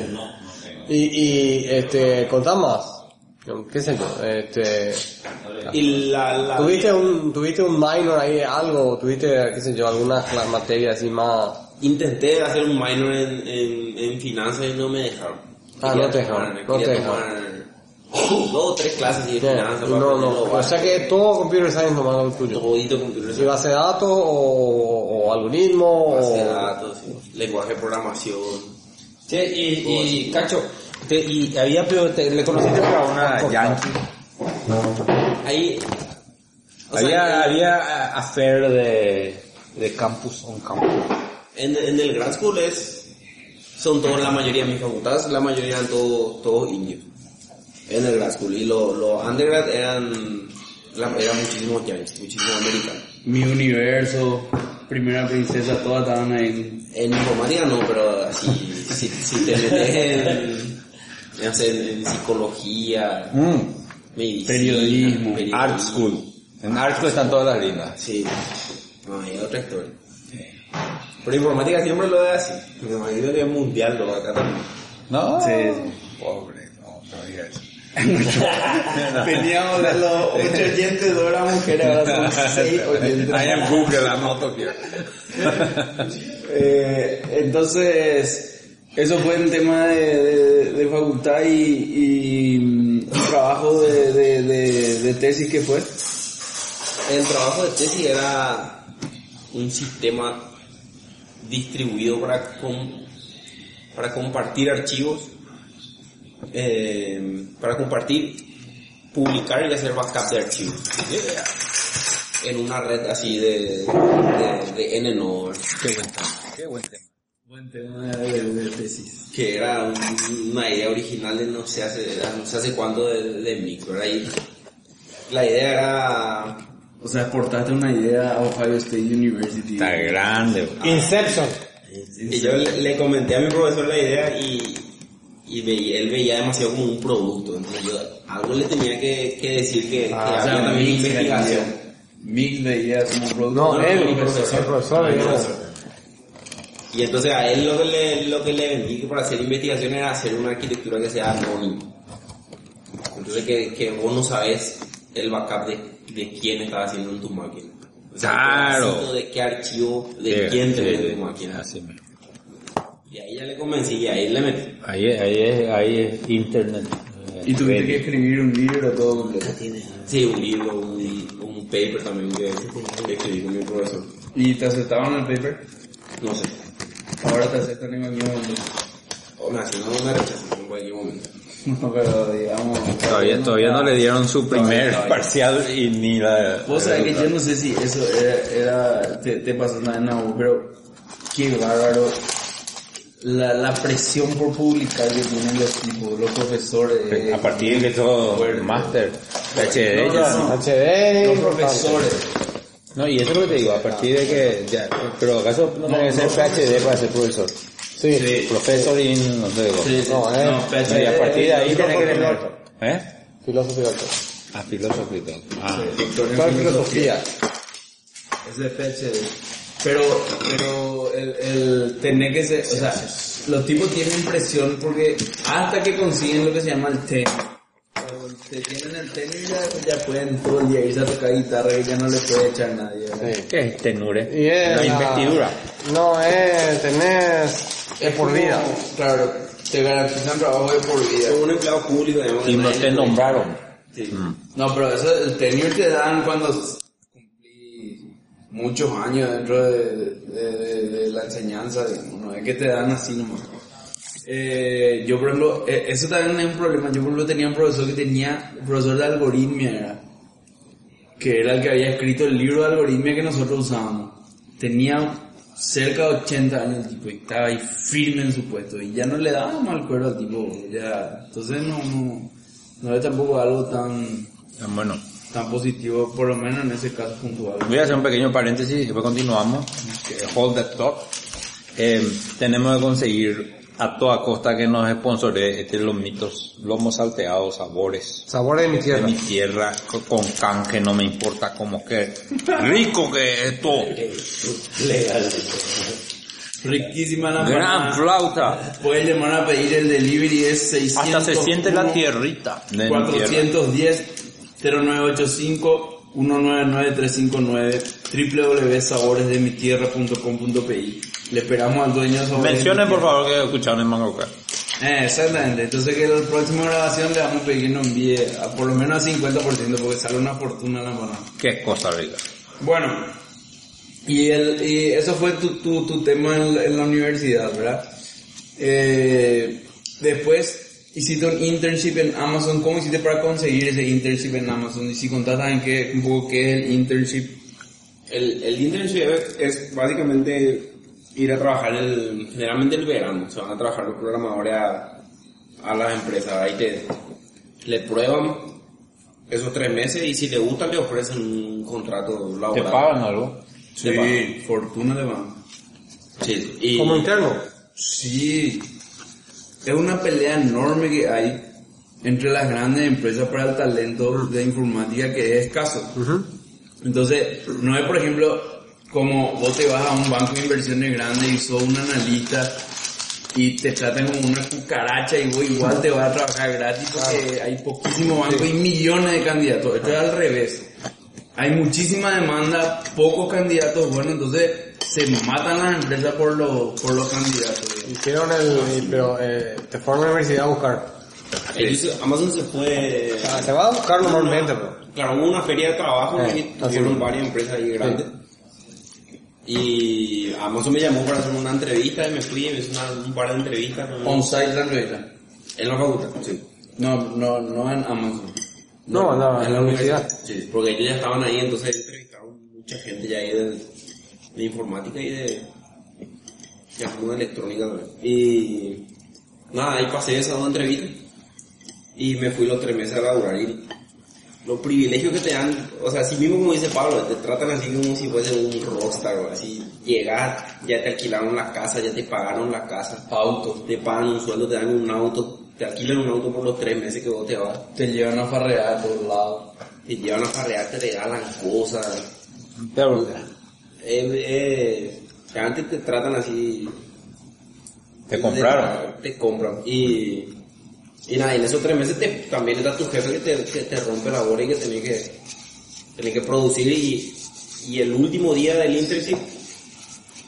Y, y este, contá más. ¿Qué sé yo? Este, Y la, la ¿tuviste un, tuviste un minor ahí, algo? ¿Tuviste, qué sé yo, alguna materia así más? intenté hacer un minor en, en, en finanzas y no me dejaron. Ah, Quería no te dejaron, no te tomar dos o tres clases de No, finanzas. no, no. O sea que todo computer science nomás lo tuyo. Todito computer ¿Y base de datos o, o algoritmo base de datos, sí. Lenguaje de programación. Sí, y, y Cacho, te- y había, te- le conociste para una Yankee. Ahí, o sea, Había, había affair de, de campus on campus. En, en el grad school es, son todos, la mayoría de mis facultades, la mayoría eran todos, todos indios. En el grad school. Y los los undergrad eran, eran muchísimos yankees, muchísimos americanos. Mi universo, primera princesa, todas estaban. En informática no, pero así, si, si te metes en, no sé, en, en psicología, medicina, Periodismo, Art School. En Art School están todas las lindas. Sí, no, hay otra historia. Pero informática siempre lo es así. Me imagino que es mundial lo acá también. ¿No? Sí. Pobre, no, no eso. Teníamos de los 8 oyentes de hora mujeres, ahora son 6 oyentes. I am Google, I'm not here. Eh, entonces, eso fue el tema de, de- de facultad y, y, mm, trabajo de, de, de, de tesis que fue. El trabajo de tesis era un sistema distribuido para, com- para compartir archivos, eh, para compartir, publicar y hacer backup de archivos. En una red así de, de, de N Qué buen tema. Qué buen tema. Buen tema de, de tesis. que era un- una idea original de no sé hace, no sé hace cuándo de, de micro. Era ahí. La idea era O sea, exportaste una idea a Ohio State University. Está grande. Inception. Y yo le, le comenté a mi profesor la idea y, y veía- él veía demasiado como un producto. Entonces yo algo le tenía que, que decir que, que Ah, o sea, había también Mix investigación. Mix veía como producto. No, él, mi el profesor, el profesor. Mi yo- profesor. Y entonces a él lo que le, lo que le vendí que para hacer investigación era hacer una arquitectura que sea anónima. Entonces que, que vos no sabes el backup de, de quién estaba haciendo en tu máquina. O sea, Claro. un de qué archivo, de Sí, quién sí, tenés sí, tu máquina. Así mismo. Y ahí ya le convencí y ahí le metí. Ahí, ahí, es, ahí es internet. Y tuviste que escribir un libro todo completo. Sí, un libro, un, un paper también que, que escribí con mi profesor. ¿Y te aceptaban el paper? No sé. Ahora te aceptan en cualquier momento. O me si no me rechazan en cualquier momento. No, pero digamos... Todavía, todavía no le dieron su primer Todavía. parcial y ni la... Vos sabés que yo no sé si eso era, era te, te pasó nada en la U, pero qué bárbaro la, la presión por publicar que tienen los tipos, los profesores. eh, A partir de que todo máster, PhD, No, ya- no, no. HD. Los profesores. No, y eso es lo que te digo, a partir de que, ya, pero acaso no tiene que ser PhD para ser profesor. Sí. Sí. Profesor y no sé, digo. Sí, sí. No, eh. No, PhD, y a partir de ahí tiene que tener. ¿eh? Filósofo y doctor. A filósofo y. Ah, Doctor en Doctor en filosofía. Es de PhD. Pero, pero el, el tener que ser, o sea, los tipos tienen presión porque hasta que consiguen lo que se llama el tenure. Cuando te tienen el tenure ya, ya pueden todo el día irse a tocar guitarra que ya no le puede echar nadie. ¿Qué es tenure? Y es la investidura. No, es tener... Es por vida. Claro, te garantizan trabajo de por vida. Como un empleado público, digamos. Y no te nombraron. Sí. No, pero eso, el tenure te dan cuando muchos años dentro de, de- de- de la enseñanza, digamos, no es que te dan así nomás. Eh, yo, por ejemplo, eh, eso también es un problema. Yo, por ejemplo, tenía un profesor que tenía, un profesor de algoritmia, era, que era el que había escrito el libro de algoritmia que nosotros usábamos. Tenía cerca de 80 años el tipo y estaba ahí firme en su puesto y ya no le daba mal cuero al tipo, ya, entonces no, no, no es tampoco algo tan, Bueno, tan positivo, por lo menos en ese caso puntual. voy a hacer un pequeño paréntesis y después continuamos. Que Hold that thought. Eh, tenemos que conseguir a toda costa que nos sponsore este lomitos, lomos salteados, sabores. Sabores de mi de tierra. mi tierra co- con canje, no me importa cómo que rico que es esto. Legal. Riquísima la Gran flauta. Puedes llamar a pedir el delivery es 600 Hasta se siente la tierrita de mi tierra. 410 0985 199 www.saboresdemitierra.com.pi Le esperamos al dueño de Sabores Mencionen de por favor que escucharon en Mango Crack. Eh, exactamente. Entonces que la próxima grabación le vamos a pedir que nos envíe a por lo menos a 50% porque sale una fortuna la empanada. Qué cosa rica. Bueno, y, el, y eso fue tu, tu, tu tema en la, en la universidad, ¿verdad? Eh, después hiciste un internship en Amazon. ¿Cómo hiciste para conseguir ese internship en Amazon? Y si contás también qué, un poco qué es el internship. El, el internship es básicamente ir a trabajar el, generalmente el verano. Se van a trabajar los programadores a, a las empresas. Ahí te, le prueban esos tres meses y si le gusta le ofrecen un contrato ¿Te laboral. pagan algo? Sí, fortuna de banco. Sí, y Como interno. Sí, es una pelea enorme que hay entre las grandes empresas para el talento de informática que es escaso. Entonces, no es por ejemplo como vos te vas a un banco de inversiones grande y sos un analista y te tratan como una cucaracha y vos igual te vas a trabajar gratis porque hay poquísimos bancos y millones de candidatos. Esto es al revés. Hay muchísima demanda, pocos candidatos buenos, entonces se matan las empresas por los, por los candidatos. Hicieron el, pero eh, te fueron a la universidad a buscar. ellos- Amazon se fue... O sea, se va a buscar normalmente, pero. Claro, hubo una feria de trabajo Eh, y tuvieron varias empresas ahí grandes. Y Amazon me llamó para hacer una entrevista y me fui y me hizo una- un par de entrevistas. ¿no? On-site la entrevista. En la facultad, sí. No, no, no en Amazon. No, no, en la universidad. Sí, porque ellos ya estaban ahí, entonces entrevistaron mucha gente ya ahí de, de informática y de, de alguna electrónica también. Y nada, ahí pasé esas dos entrevistas y me fui los tres meses a laburar y los privilegios que te dan, o sea, así mismo como dice Pablo, te tratan así como si fuese un rockstar, o así, llegas, ya te alquilaron la casa, ya te pagaron la casa, Auto. te pagan un sueldo, te dan un auto, te alquilan un auto por los tres meses que vos te vas Te llevan a farrear a todos lados. te llevan a farrear, te regalan cosas. Pero, Eh, eh, te tratan así. te compraron. Te, te compran. Y, y nada, en esos tres meses te, también está tu jefe que te, que te rompe la bola y que tenés que, tenés que producir. Y, y el último día del internship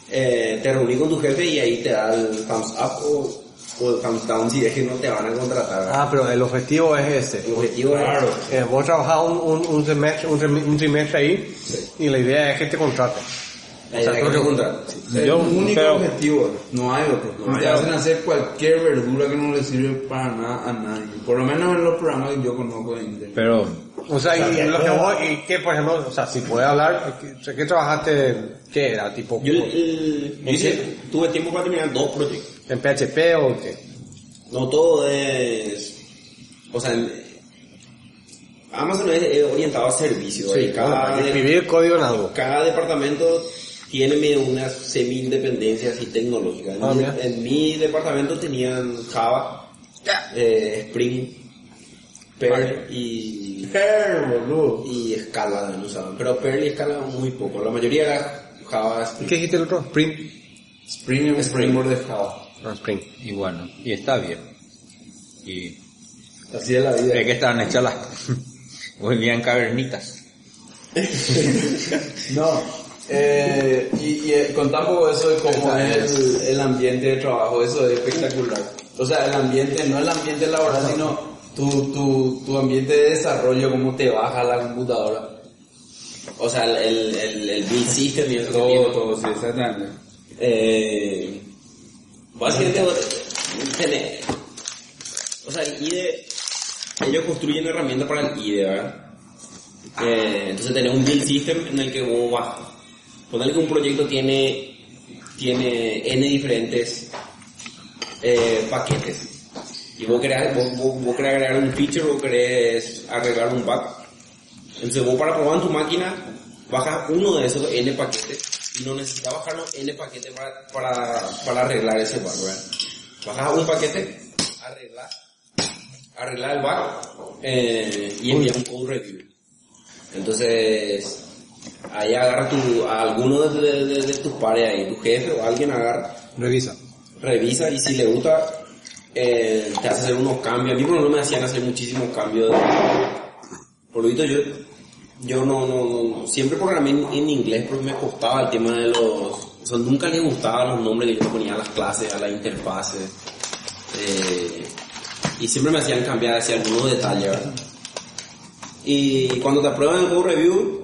eh, te reuní con tu jefe y ahí te da el thumbs up o, o el thumbs down si es que no te van a contratar. ¿verdad? Ah, pero el objetivo es ese. el objetivo claro. es Eh, vos trabajás un, un, un semestre, un, trimestre ahí y la idea es que te contraten. La idea que contratan. sí. Es Yo- el único pero- objetivo, no hay otro. No hay te hacen hacer cualquier verdura que no le sirve para nada a nadie. Por lo menos en los programas que yo conozco de Intel. Pero, O sea, y, lo que vos, y que por ejemplo, o sea, si puedes hablar, ¿qué, qué trabajaste? ¿Qué era? ¿Tipo Yo, hice- tuve tiempo para terminar dos proyectos. en PHP o qué? No todo es... O sea, en- Amazon es, es orientado a servicios. Sí, cada, escribir código en algo. cada departamento tiene medio unas semi-independencias y tecnológicas. En, Ah, mi, en mi departamento tenían Java, eh, Spring, Perl y, boludo. y Scala no usaban. Pero Perl y Scala muy poco. La mayoría era Java, ¿Y Spring. qué dijiste el otro? Spring. Spring es un Spring. framework de Java. Ah, Spring. y bueno, y está bien. Y Así es la vida. de que estaban hechas las, volvían cavernitas. No, eh, y, y eh, un poco eso de cómo es el, el ambiente de trabajo, eso es espectacular. O sea, el ambiente, no el ambiente laboral, sino tu, tu, tu ambiente de desarrollo, cómo te baja la computadora. O sea, el, el, el, build system y eso Todo, todo, sí, exactamente. Eh, básicamente, tenés- o sea, el IDE, ellos construyen herramientas para el IDE, ¿verdad? Eh, entonces tenés un build system en el que vos vas, ponerle que un proyecto tiene tiene N diferentes eh, paquetes. Y vos querés, vos, vos- vos querés agregar un feature o querés arreglar un bug. Entonces vos para probar en tu máquina bajas uno de esos N paquetes y no necesitas bajar los N paquetes para, para, para arreglar ese bug, ¿verdad? Bajas un paquete, arreglar, arreglar el bug eh, y envías un code review. Entonces, ahí agarra tu, a alguno de, de- de- de tus pares ahí, tu jefe o alguien agarra, Revisa. revisa y si le gusta, eh, te hace hacer unos cambios. A mí por lo menos me hacían hacer muchísimos cambios. Por lo visto yo, yo no, no, no- siempre programé en, en inglés porque me costaba el tema de los, o sea, nunca le gustaban los nombres que yo ponía a las clases, a las interfaces. Eh, y siempre me hacían cambiar hacia algunos detalles, ¿verdad? Y cuando te aprueban el code review,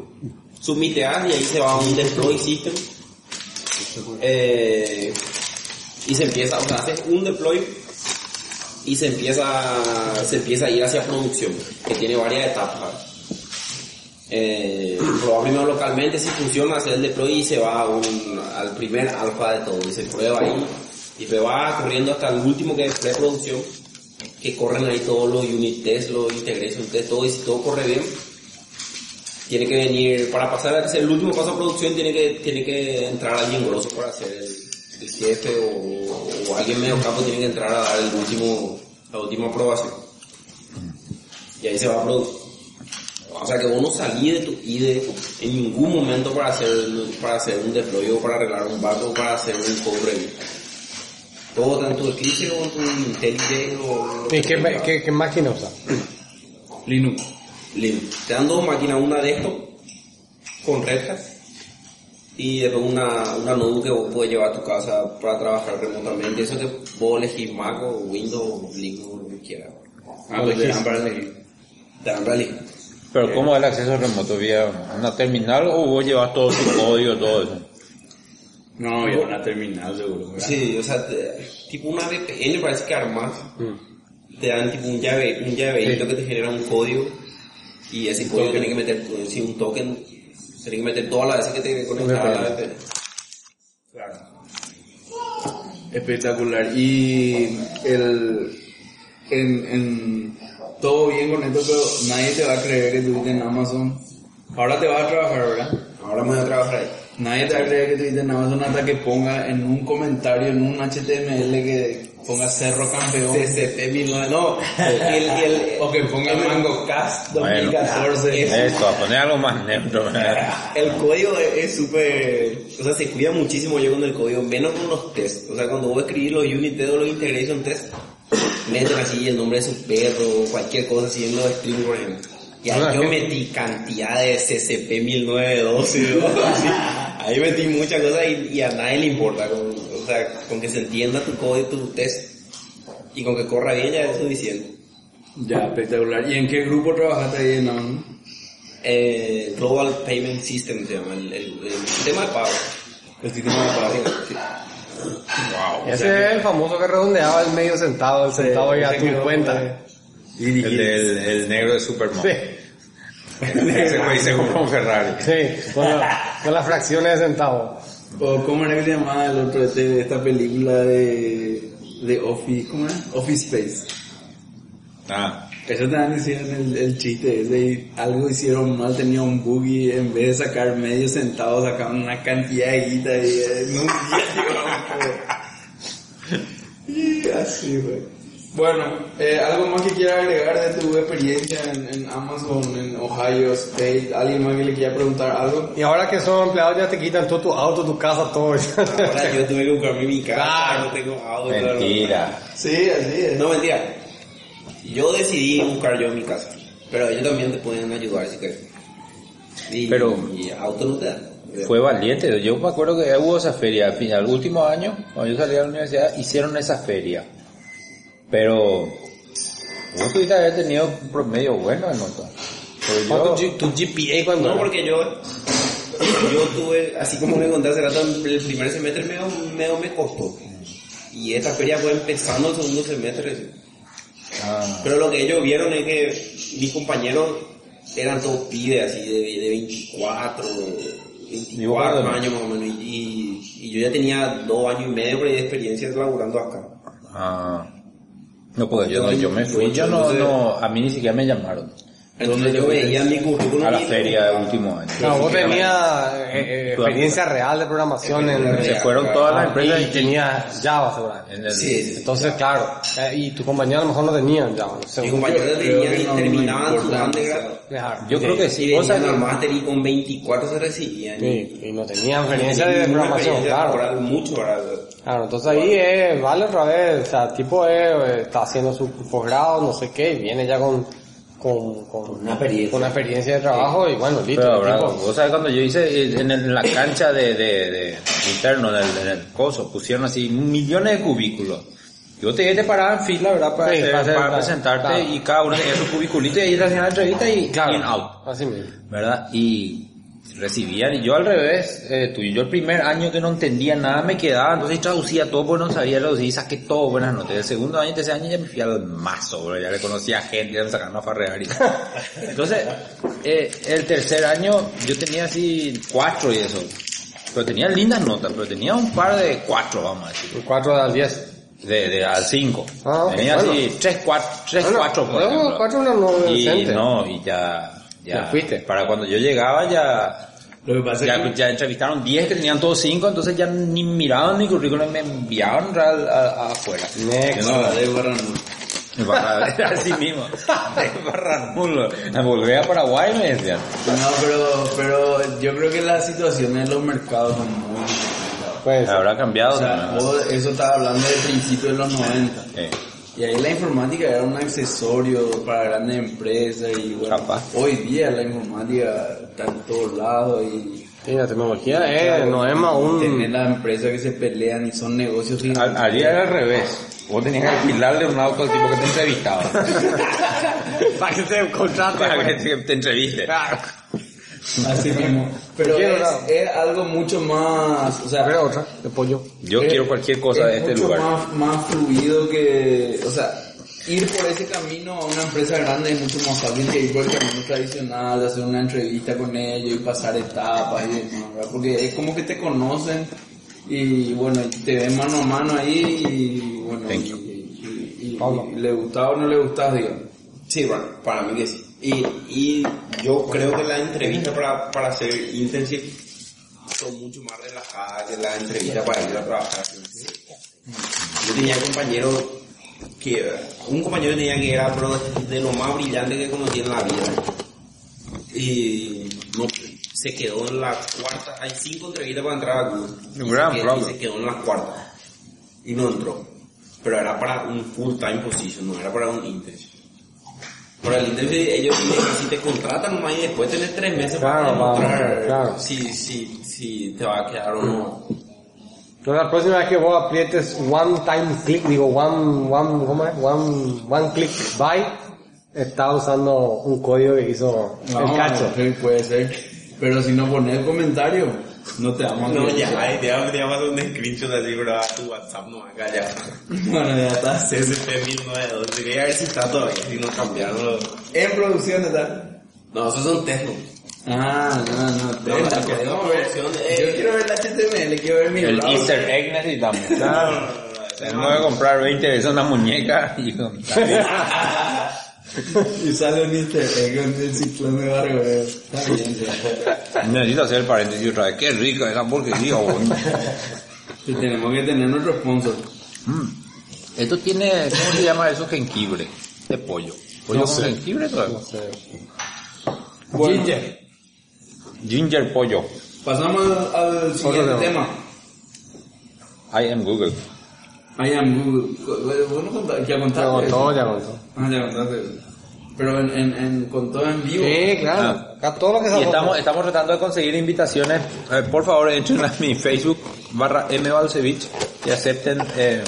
submiteas y ahí se va a un deploy system. Eh, y se empieza, o sea, haces un deploy y se empieza, se empieza a ir hacia producción, que tiene varias etapas. Eh, probar primero localmente si funciona, hacer el deploy y se va a un- al primer alfa de todo y se prueba ahí y se va corriendo hasta el último que es preproducción, que corren ahí todos los unit tests, los integration tests, todo y si todo corre bien, tiene que venir, para pasar a hacer el último paso a producción tiene que, tiene que entrar alguien grosso para hacer el, el jefe o, o alguien medio capo tiene que entrar a dar el último, la última aprobación. Y ahí se va a producir. O sea que vos no salí de tu IDE en ningún momento para hacer, para hacer un deploy o para arreglar un bug o para hacer un code review. Todo está en tu Eclipse o en tu IntelliJ o... ¿Y qué, qué, qué máquina usa? Linux. Te dan dos máquinas, una desktop con Red Hat y después una, una notebook que vos puedes llevar a tu casa para trabajar remotamente. Eso que vos elegís Mac o Windows o Linux lo que quieras. Ah, pues te dan para elegir. Te dan para elegir. Pero ¿cómo es el acceso remoto? ¿Vía una terminal o vos llevas todo tu código, todo eso? No, ya una terminal seguro. ¿verdad? Sí, o sea, te- tipo una VPN parece que armas. Te dan tipo un llave, un llaveito que te genera un código y ese código tiene que meter, sí, un token, tiene que meter todas las veces que te conectas a la VPN. Claro. Espectacular. Y el, en, en, todo bien con esto, pero nadie te va a creer que estuviste en Amazon. Ahora te vas a trabajar, ¿verdad? Ahora me voy a trabajar ahí. Nadie te va a creer que estuviste en Amazon hasta que ponga en un comentario, en un HTML que ponga Cerro Campeón. CCP 19, no, el, el, O que ponga Mango Cast Bueno. 2014. Esto, a poner algo más neutro. el código es súper, o sea, se cuida muchísimo yo con el código, menos con los tests. O sea, cuando voy a escribir los unit tests o los integration tests, meten así el nombre de su perro cualquier cosa así en los por ejemplo. Y ahí Ah, yo metí cantidad de CCP 1912, ¿no? Así. Ahí metí muchas cosas y, y a nadie le importa. Con, o sea, con que se entienda tu código, tu test y con que corra bien ya es suficiente. Ya, espectacular. ¿Y en qué grupo trabajaste ahí en Amazon? Eh, Global Payment System se llama, el, el- el sistema de pago. El sistema de pago. Ese es el famoso que redondeaba el medio centavo, el centavo ya tu cuenta. El, del, el negro de Superman. Sí, Ese güey se compró un Ferrari. sí, con, la- con las fracciones de centavo. O cómo era que se llamaba el otro este de esta película de, de Office, ¿cómo era? Office Space. Ah, Eso también hicieron el, el chiste ese y algo hicieron mal, tenía un bug y en vez de sacar medio centavo sacaban una cantidad de guita y en un día. Y así fue. Bueno, eh, algo más que quiera agregar de tu experiencia en, en Amazon, en Ohio State, alguien más que le quiera preguntar algo. Y ahora que son empleados ya te quitan todo tu auto, tu casa, todo. Ahora yo tuve que buscarme mi casa, Claro. no tengo auto. claro. mentira. Sí, así es. No, mentira. Yo decidí buscar yo mi casa, pero ellos también te pueden ayudar si quieres. Y, Pero- y auto no te dan. Fue valiente. Yo me acuerdo que hubo esa feria. Al final, el último año, cuando yo salí de la universidad, hicieron esa feria. Pero vos pudiste haber tenido un promedio bueno en nota. Pero ¿Cuánto yo, G- tu GPA cuando No, porque yo, yo tuve, así como me conté hace rato, el primer semestre medio, medio me costó. Y esta feria fue empezando el segundo semestre. ah, Pero lo que ellos vieron es que mis compañeros eran todos pibes así de, de 24, 24 años más o menos. Y, y- y yo ya tenía dos años y medio de experiencia laburando acá. Ah. No, porque yo, no, yo me fui, yo no, no, a mí ni siquiera me llamaron Entonces yo veía mi currículum a la y- feria de último año. No, vos tenías eh, eh, experiencia real de programación en... Se fueron todas las empresas y tenías Java seguramente. en el, Sí, sí. Entonces, claro, eh, y tu compañero a lo mejor no tenían Java. Mis compañeros tenían y terminaban su undergrad. Yo creo que Y sí. Vos venían al máster y con 24 se recibían. Sí, y no tenían experiencia de programación, claro. mucho para Claro, entonces ahí eh, vale otra vez, o sea, tipo eh, está haciendo su posgrado, no sé qué, y viene ya con, con, con, una experiencia. con una experiencia de trabajo y bueno, listo. Pero tipo- vos sabés cuando yo hice eh, en, el- en la cancha de, de, de interno, en el, en el coso, pusieron así millones de cubículos. Y vos te, te parabas en fila, ¿verdad? Para, Sí, hacer- para hacer- para claro, presentarte claro. y cada uno tenía su cubiculito y ahí te hacían la entrevista y Claro, in out. así mismo. ¿verdad? Y recibían, y yo al revés, eh, tú, yo el primer año que no entendía nada me quedaba, entonces traducía todo porque no sabía traducir y saqué todo buenas notas. El segundo año, tercer año ya me fui al mazo, bro, ya le conocía a gente, ya me sacaron a farrear y Entonces, eh, el tercer año yo tenía así cuatro y eso, pero tenía lindas notas, pero tenía un par de cuatro, vamos a decir, 4 al 10. de, de al cinco. Ah, ok, tenía bueno. así tres, cuatro, tres, Bueno, cuatro, por no, ejemplo. cuatro no, no, y no, y ya, ya, Ya fuiste. para cuando yo llegaba ya, Lo que pasa ya, es que ya entrevistaron 10 que tenían todos 5, entonces ya ni miraban mi currículum, me enviaron a, a- a- afuera. Next. No, de Barranul. así mismo, de Barranulo. Me volví a Paraguay me decían. No, pero, pero yo creo que las situaciones de los mercados son muy. Pues, Habrá cambiado O sea, vos, eso estaba hablando de principios de los 90. Eh, Y ahí la informática era un accesorio para grandes empresas y bueno, Capaz. hoy día la informática está en todos lados y sí, la tecnología eh, no es más tener un... las empresas que se pelean y son negocios al día era al revés. Vos tenías que alquilarle un auto al tipo que te entrevistaba. para que se contrate. para que te, te entreviste. Así mismo. Pero es, algo mucho más, o sea, otra, de pollo. Yo es- quiero cualquier cosa de es este mucho lugar. Más, más fluido que, o sea, ir por ese camino a una empresa grande es mucho más fácil que ir por el camino tradicional, hacer una entrevista con ellos y pasar etapas y demás, ¿verdad? Porque es como que te conocen y bueno, te ven mano a mano ahí y bueno, Thank y, you. y- y- Pablo. y le gustaba o no le gustaba, digamos. Sí, bueno, para mí que sí. Y, y yo creo que la entrevista para, para hacer internship son mucho más relajadas que la entrevista para ir a trabajar. Yo tenía compañeros que, un compañero tenía que era pero de lo más brillante que conocí en la vida. Y no, se quedó en la cuarta, hay cinco entrevistas para entrar a Google. Se quedó- y se quedó en la cuarta. Y no entró. Pero era para un full time position, no era para un internship. Para el internship ellos si te contratan nomás y después tenés tres meses para Claro, para- demostrar claro. si, si, si te va a quedar o no. Entonces la próxima vez que vos aprietes one time click, digo one, one, ¿cómo es? One, one click buy, está usando un código que hizo el Vamos a cacho. ver, puede ser. Pero si no pones el comentario, no te vamos a No, ya, ay, te hacer un screenshot así, a tu WhatsApp no acá ya. Bueno, ya está. CSP 1092, quería ver si está todavía, si no cambiaron. En producción está. No, esos son. Ah, no, no, No, la producción, Yo quiero ver el HTML, quiero ver mi El. Easter egg necesitamos. No, no, no, no, Tenemos que comprar 20 veces una muñeca y y sale un easter egg con el ciclón de barrio. Está bien, ya. Necesito hacer el paréntesis otra vez. Qué rica esa porquería. Y tenemos que tener nuestro sponsor. Mm. Esto tiene, ¿cómo se llama eso? Jengibre. De pollo. ¿Pollo No con sé. jengibre todavía? Bueno, Ginger. Ginger pollo. pasamos al, siguiente tema. I am Google. Am Google. Bueno, conta- ya Ya contaste. contó, eso? ya contó. Ah, ya contaste. Pero en, en, en, con todo en vivo. Sí, claro. Ah. Acá todo lo que se Y estamos, estamos tratando de conseguir invitaciones. Eh, por favor, entren a mi Facebook barra mbalcevich y acepten eh,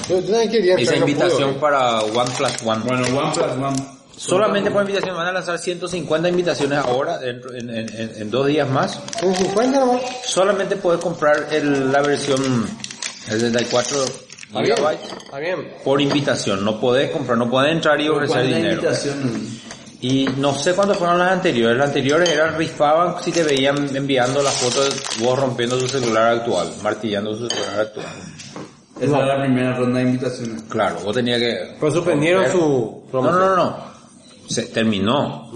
esa invitación pude. para One Plus One. Bueno, One Plus One. Solamente por invitación van a lanzar 150 invitaciones ahora, en, en- en- en dos días más. ¿Con 50 nomás? Solamente puedes comprar el- la versión el 64 Está bien. Está bien. por invitación. No podés comprar, no podés entrar y ofrecer ¿Cuántas dinero. Y no sé cuántos fueron las anteriores. Las anteriores eran rifaban si te veían enviando las fotos de vos rompiendo tu celular actual, martillando tu celular actual. Esa era la primera ronda de invitaciones. Claro, vos tenías que... Pero suspendieron romper- su No, no, no, no. Se terminó.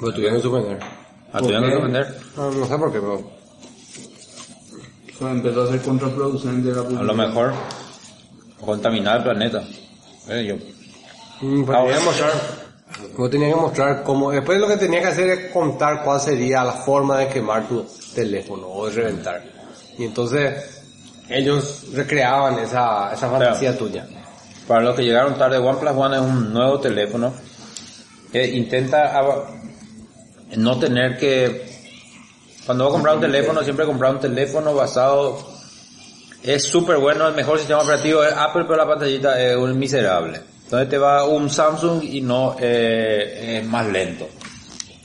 Lo tuvieron que suspender. La tuvieron que suspender. No, no sé por qué, pero... Empezó a ser contraproducente la A lo publicidad. mejor contaminar el planeta. Eh, yo. Mm, bueno. mostrar, yo tenía que mostrar cómo, después lo que tenía que hacer es contar cuál sería la forma de quemar tu teléfono o de reventar. Y entonces ellos recreaban esa, esa fantasía tuya. Para los que llegaron tarde, OnePlus One es un nuevo teléfono que intenta no tener que... Cuando vas a comprar un teléfono, siempre comprar un teléfono basado... Es súper bueno, el mejor sistema operativo es Apple, pero la pantallita es un miserable. Entonces te va un Samsung y no eh, es más lento.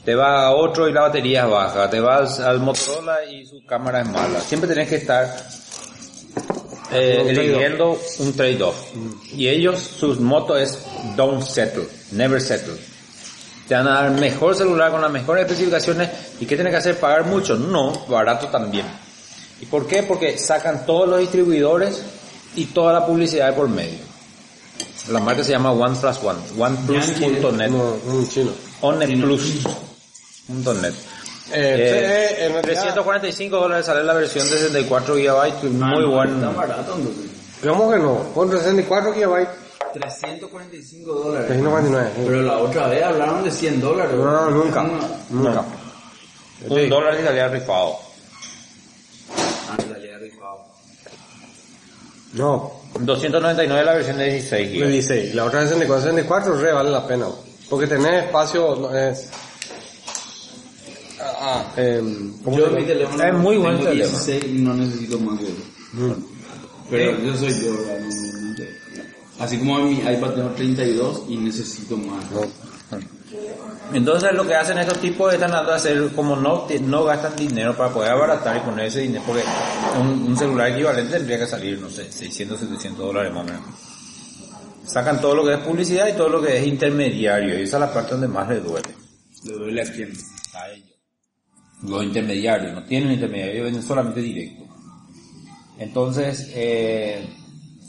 Te va a otro y la batería es baja. Te vas al Motorola y su cámara es mala. Siempre tenés que estar eh, Un eligiendo un trade-off. Y ellos, sus moto es don't settle, never settle. Te van a dar mejor celular con las mejores especificaciones. ¿Y qué tienes que hacer? ¿Pagar mucho? No, barato también. ¿Y por qué? Porque sacan todos los distribuidores y toda la publicidad de por medio. La marca se llama OnePlus One, OnePlus.net, No, un chino. OnePlus.net. Eh, eh, en realidad- 345 dólares sale la versión de 64 GB, muy buen. Está barato. ¿Cómo que no? Con 64 GB, 345 dólares. 399. sí. Pero la otra vez hablaron de 100 dólares. No, no, nunca. No. Nunca. Un dólar y salía rifado. Ah, salía rifado. No, 299 la versión de 16 le GB. dice, la otra vez 64, 64 re vale la pena. Porque tener espacio no es... Ah, ¿cómo Yo mi teléfono Es muy buen tengo teléfono. 16 y no necesito más que eso. Pero yo soy yo. No, no, no sé. Así como en mi iPad tengo 32 y necesito más. Entonces lo que hacen estos tipos están tratando de hacer como no, no gastan dinero para poder abaratar y poner ese dinero, porque un, un celular equivalente tendría que salir, no sé, 600, 700 dólares más o menos. Sacan todo lo que es publicidad y todo lo que es intermediario, y esa es la parte donde más les duele. Le duele a quién. A ellos. Los intermediarios, no tienen intermediarios, venden solamente directo. Entonces, eh,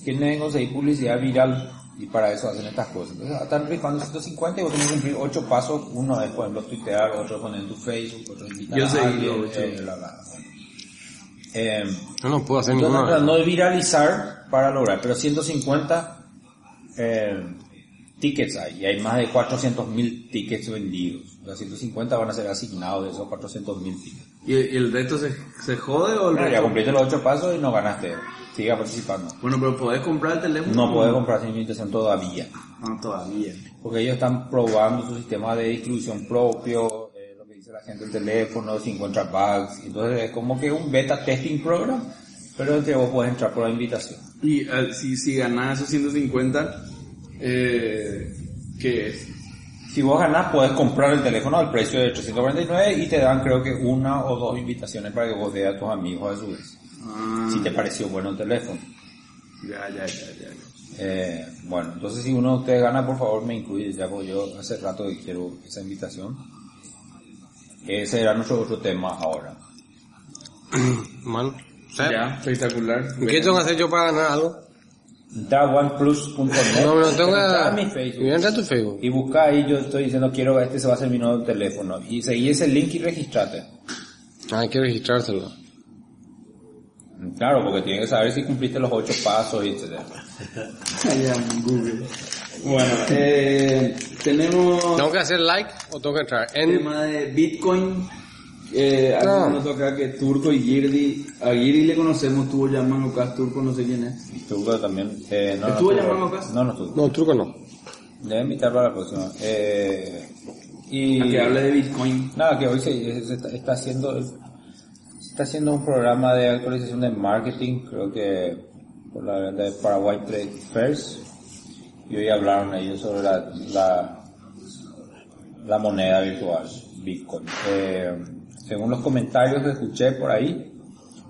quieren conseguir publicidad viral y para eso hacen estas cosas. Entonces, están rifando 150 y vos tenés que cumplir 8 pasos. Uno es, por ejemplo, tuitear, otro es poner en tu Facebook, otro es invitar Yo a alguien, eh, bla, bla. Eh, Yo no puedo hacer entonces, ninguna. tratando de viralizar para lograr, pero 150 eh, tickets hay, y hay más de 400.000 tickets vendidos. Los 150 van a ser asignados de esos 400.000 tickets. ¿Y el, y el resto se, se jode o el Bueno, ya cumpliste los 8 pasos y no ganaste. Siga participando. Bueno, pero podés comprar el teléfono. No puedes comprar sin invitación todavía. Ah, todavía. Porque ellos están probando su sistema de distribución propio, eh, lo que dice la gente del teléfono, si encuentra bugs. Entonces es como que un beta testing program, pero en que vos puedes entrar por la invitación. Y eh, si, si ganás esos 150, eh, ¿qué es? Si vos ganás, puedes comprar el teléfono al precio de 349 y te dan creo que una o dos invitaciones para que vos veas a tus amigos a su vez. Ah, Si te pareció bueno el teléfono. ya, ya, ya, ya. Eh, bueno, entonces si uno de ustedes gana, por favor me incluye, ya porque yo hace rato que quiero esa invitación. Ese era nuestro otro tema ahora. Man. ¿sabes? Ya, espectacular. ¿Qué tengo que hacer yo para ganar algo? Entra a oneplus.net, No, no tengo entra a mi. Facebook Voy a entrar a tu Facebook. y busca ahí, yo estoy diciendo quiero, este se va a ser mi nuevo teléfono. Y seguí ese link y registrate. Ah, hay que registrárselo. Claro, porque tiene que saber si cumpliste los ocho pasos y etcétera. Google. Bueno, eh, tenemos ¿Tengo que hacer like o tengo que entrar? el En... tema de Bitcoin. Eh, No. nos toca que Turco y Girdi, a Girdi le conocemos, estuvo llamando acá, Turco no sé quién es. Turco también. Eh, no, ¿Estuvo no, llamando acá? No, no estuvo. No, truco no. Debe invitar para la próxima. Eh, y A que hable de Bitcoin. Nada, que hoy se, se está, está haciendo se está haciendo un programa de actualización de marketing, creo que por la de Paraguay Trade Fairs. Y hoy hablaron ellos sobre la, la, la moneda virtual, Bitcoin. Eh, según los comentarios que escuché por ahí,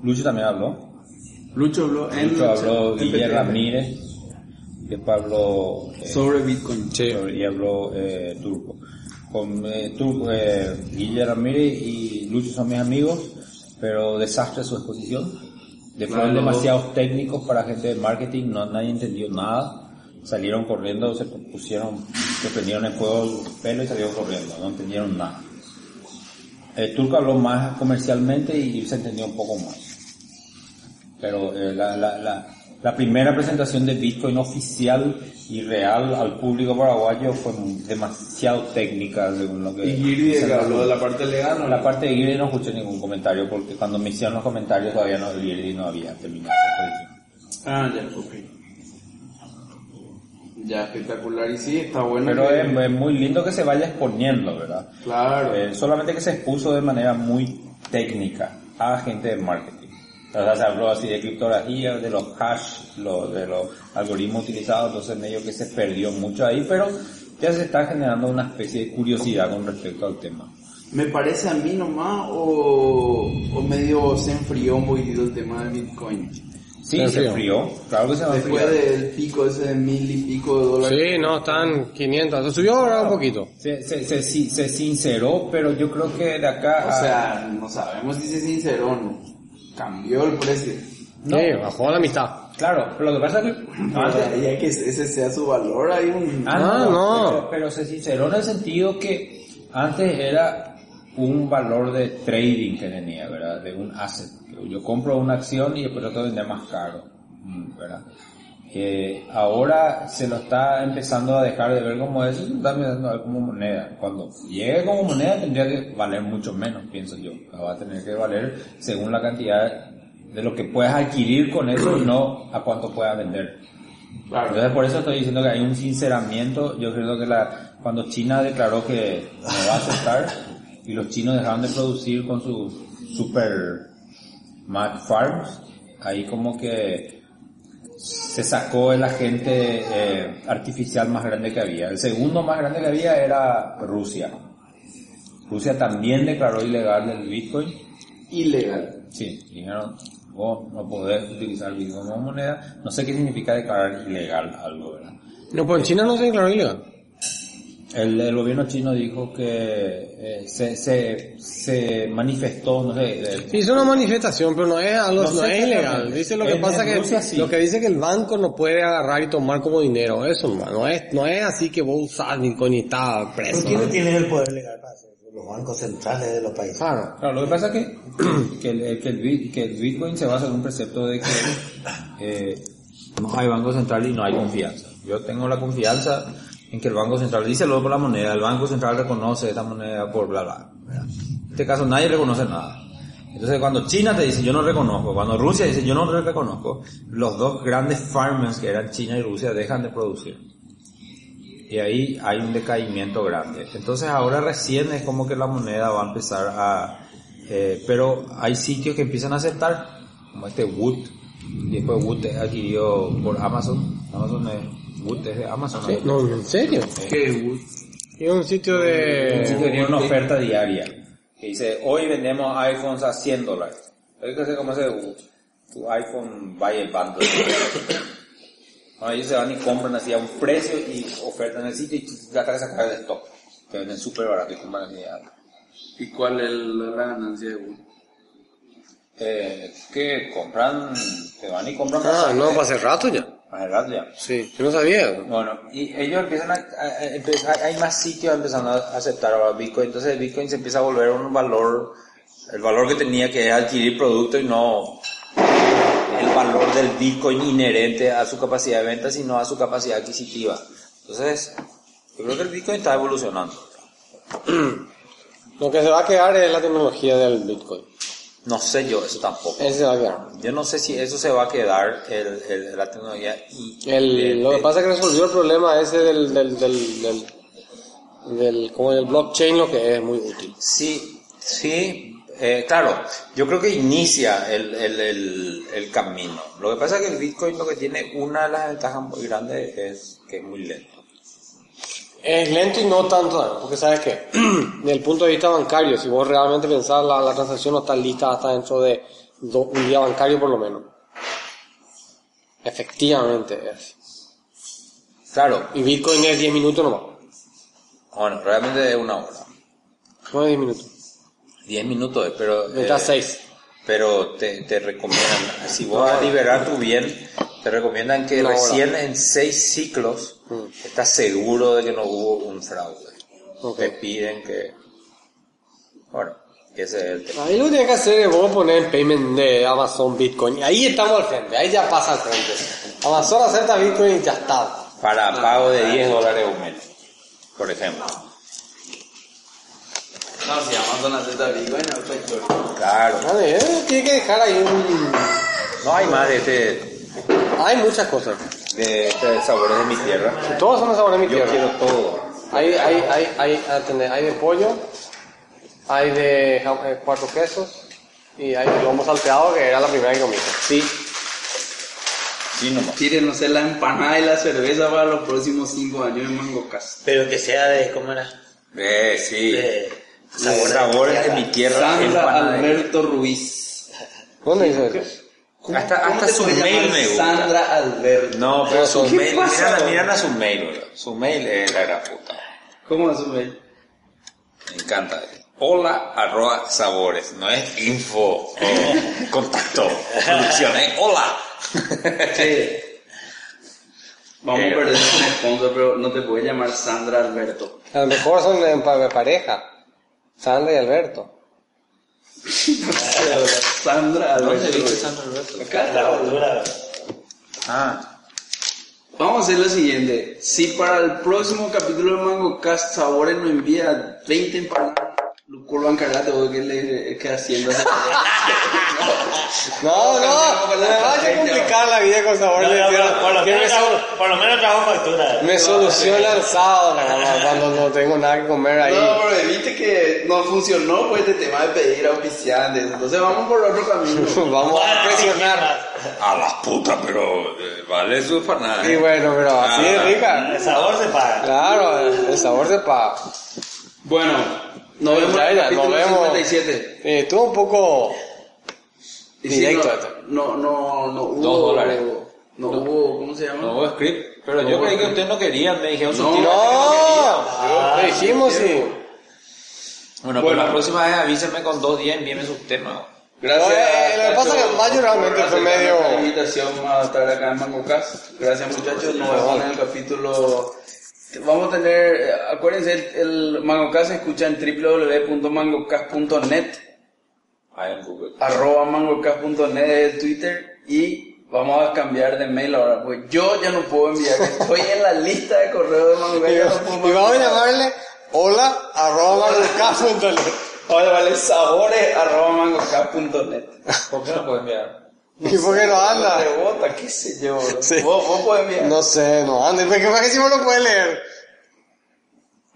Lucho también habló. Lucho habló en Lucho habló en Guillermo Ramírez, después habló eh, sobre Bitcoin. Sí. y habló eh, Turco. con eh, tú, eh, Guillermo Ramírez y Lucho son mis amigos, pero desastre su exposición. De fueron Claro. demasiados técnicos para gente de marketing, no nadie entendió nada. Salieron corriendo, se pusieron, se prendieron el fuego el pelo y salieron corriendo, no entendieron nada. El turco habló más comercialmente y se entendió un poco más. Pero eh, la, la, la, la primera presentación de Bitcoin oficial y real al público paraguayo fue demasiado técnica según lo que... Y Girdi que habló de la parte legal, ¿no? La parte de Girdi no escuché ningún comentario porque cuando me hicieron los comentarios todavía no, Girdi no había terminado. Ah, ya, ok. Ya, espectacular. Y sí, está bueno. Pero que- es, es muy lindo que se vaya exponiendo, ¿verdad? Claro. Eh, solamente que se expuso de manera muy técnica a gente de marketing. O sea, se habló así de criptografía, de los hash, lo- de los algoritmos utilizados, entonces medio que se perdió mucho ahí, pero ya se está generando una especie de curiosidad con respecto al tema. ¿Me parece a mí nomás o, o medio se enfrió un poquitito el tema del Bitcoin? Sí, Se se enfrió. enfrió, claro que se va a Después del pico ese de mil y pico de dólares. Sí, no, están 500. Se subió ahora un poquito. Se, se, se, se- se sinceró, pero yo creo que de acá O a- sea, no sabemos si es sincero o no. Cambió el precio. No. Sí, bajó la mitad. Claro, pero lo que pasa es que antes, Y hay que ese sea su valor, hay un... Ah, Ah, no, no. Pero, pero se sinceró en el sentido que antes era un valor de trading que tenía, ¿verdad? De un asset. Yo compro una acción y después que vender más caro, mm, ¿verdad? Que ahora se lo está empezando a dejar de ver como eso, se está empezando a ver como moneda. Cuando llegue como moneda tendría que valer mucho menos, pienso yo. Va a tener que valer según la cantidad de lo que puedas adquirir con eso y no a cuánto puedas vender. Claro. Entonces por eso estoy diciendo que hay un sinceramiento. Yo creo que la, cuando China declaró que no va a aceptar y los chinos dejaron de producir con sus super Mac Farms, ahí como que se sacó el agente eh, artificial más grande que había. El segundo más grande que había era Rusia. Rusia también declaró ilegal el Bitcoin. Ilegal. Sí, dijeron, vos no podés utilizar Bitcoin como moneda. No sé qué significa declarar ilegal algo, ¿verdad? No, pues en China no se declaró ilegal. El, el gobierno chino dijo que eh, se, se, se manifestó, no sé, eh, es una manifestación, pero no es algo, No no, sé es ilegal. Dice lo que En- pasa en que Rusia sí. lo que dice que el banco no puede agarrar y tomar como dinero, eso no, no es, no es así que vos usás Bitcoin y está preso. ¿Quiénes ¿no? tienen el poder legal para hacer? Los bancos centrales de los países. Claro. Claro, lo que pasa es que, que, el, que, el, que el Bitcoin se basa en un precepto de que eh, no hay banco central y no hay confianza. Yo tengo la confianza en que el Banco Central dice luego por la moneda, el Banco Central reconoce esta moneda por bla bla. En este caso nadie reconoce nada. Entonces cuando China te dice yo no reconozco, cuando Rusia dice yo no reconozco, los dos grandes farmers que eran China y Rusia dejan de producir. Y ahí hay un decaimiento grande. Entonces ahora recién es como que la moneda va a empezar a... eh, pero hay sitios que empiezan a aceptar, como este Wood. Después Wood es adquirido por Amazon. Amazon es... Wood es de Amazon. Sí, no, en serio. ¿Qué? Wood? Y un sitio Un sitio que de... tiene una oferta diaria. Que dice, hoy vendemos iPhones a 100 dólares. Hay que como ese Wood. Tu iPhone vaya el bundle. Bueno, ellos se van y compran así a un precio y ofertan el sitio y tratan de sacar de stock. Que venden súper barato y compran así a- ¿Y cuál es la ganancia de Wood? eh, que compran, que van y compran Ah, no, hace rato ya. Ya. Sí, yo no sabía. Bueno, y ellos empiezan a, a- a- empe- hay más sitios empezando a aceptar ahora Bitcoin, entonces el Bitcoin se empieza a volver un valor, el valor que tenía que es adquirir producto y no el valor del Bitcoin inherente a su capacidad de venta, sino a su capacidad adquisitiva. Entonces, yo creo que el Bitcoin está evolucionando. Lo que se va a quedar es la tecnología del Bitcoin. No sé yo eso tampoco. Ese se va a quedar. Yo no sé si eso se va a quedar, el, el- la tecnología. Y, El, el- lo que pasa es que resolvió el problema ese del, del, del, del, del- como el blockchain, lo que es muy útil. Sí, sí, eh, claro, yo creo que inicia el, el, el, el camino. Lo que pasa es que el Bitcoin lo que tiene, una de las ventajas muy grandes es que es muy lento. Es lento y no tanto, porque sabes que, desde el punto de vista bancario, si vos realmente pensás la, la transacción no está lista hasta dentro de do- un día bancario por lo menos. Efectivamente es. Claro, Y Bitcoin es 10 minutos nomás. Bueno, realmente es una hora. No 10 minutos. 10 minutos, eh, pero... Está eh, 6. pero te, te recomiendan, si vos vas a liberar tu bien, te recomiendan que recién en seis ciclos estás seguro de que no hubo un fraude. Te piden que... Bueno, ese es el tema. Ahí lo que tienes que hacer es vos poner en payment de Amazon Bitcoin. Ahí estamos al frente, ahí ya pasa al frente. Amazon acepta Bitcoin y ya está. Para pago de 10 dólares o menos, por ejemplo. No, si Amazon acepta Bitcoin, no. Claro. Vale, eh, tiene que dejar ahí un... No hay más de este, Hay muchas cosas. de este sabores de mi tierra. Todos son de sabor de mi Yo tierra. quiero todo. Hay, hay, hay, hay, hay de pollo, hay de eh, cuatro quesos y hay de lomo salteado que era la primera que comí. Sí. Sí, nomás. Quieren hacer la empanada y la cerveza para los próximos 5 años en Mango Cas. Pero que sea de, ¿cómo era? Eh, sí. De Sabores, sabores de mi tierra. Sandra. Alberto Ruiz. ¿Dónde dice eso? Hasta, hasta su mail me gusta. Sandra Alberto. No, pero su ¿Qué mail, miran, a su mail, bro. Su mail es la gran puta. ¿Cómo es su mail? Me encanta. Hola, arroba sabores. No es info o contacto. Producción, ¿eh? Hola. Sí. Vamos Eh. a perder un sponsor, pero no te puede llamar Sandra Alberto. A lo mejor son en pareja. Sandra y Alberto. Sandra ¿Dónde Alberto. Sandra Alberto? Acá la. Ah, Vamos a hacer lo siguiente. Si para el próximo capítulo de Mango Cast Sabores nos envía 20 empanadas, curvan cargate o que le que haciendo ese- No, no, me vaya a complicar la vida con sabor No, de no, por, lo menos por lo menos trajo factura. me soluciona el sábado, nada más, cuando no tengo nada que comer ahí. No, pero viste que no funcionó pues este tema de pedir auspiciantes. Entonces vamos por otro camino. Vamos a presionar. a las putas, pero eh, vale su empanada. Y bueno, pero así Ah, es rica. El sabor se paga. Claro, el sabor se paga. Bueno, nos vemos ya, capítulo nos vemos. 57. Eh, estuvo un poco Y si directo no, no, no, no hubo... Dos dólares. No, hubo, ¿cómo se llama? No hubo script. Pero yo creí que ustedes no querían. Me dijeron su No. No, le dijimos sí. Bueno, pues la próxima vez avísenme con dos días y envíenme sus temas. Gracias. Oye, lo que pasa es que Mayo realmente fue medio- La invitación a estar acá en Mango Cast. Gracias muchachos. Nos vemos en el capítulo. Vamos a tener, eh, acuérdense, el, el Mango Cast se escucha en www.mangocast.net, arroba mangocast.net es Twitter y vamos a cambiar de mail ahora. Pues yo ya no puedo enviar, estoy en la lista de correo de Mango Cast. Y, no y vamos a llamarle hola arroba manucaf.net. Oye, vale, sabores arroba mangocast.net. ¿Por qué no puedo enviar? ¿Y por qué no anda? Rebota, qué sé yo. Sí. Vos, vos podés enviar. No sé, no anda. ¿Por qué, ¿Para qué si vos lo puedes leer?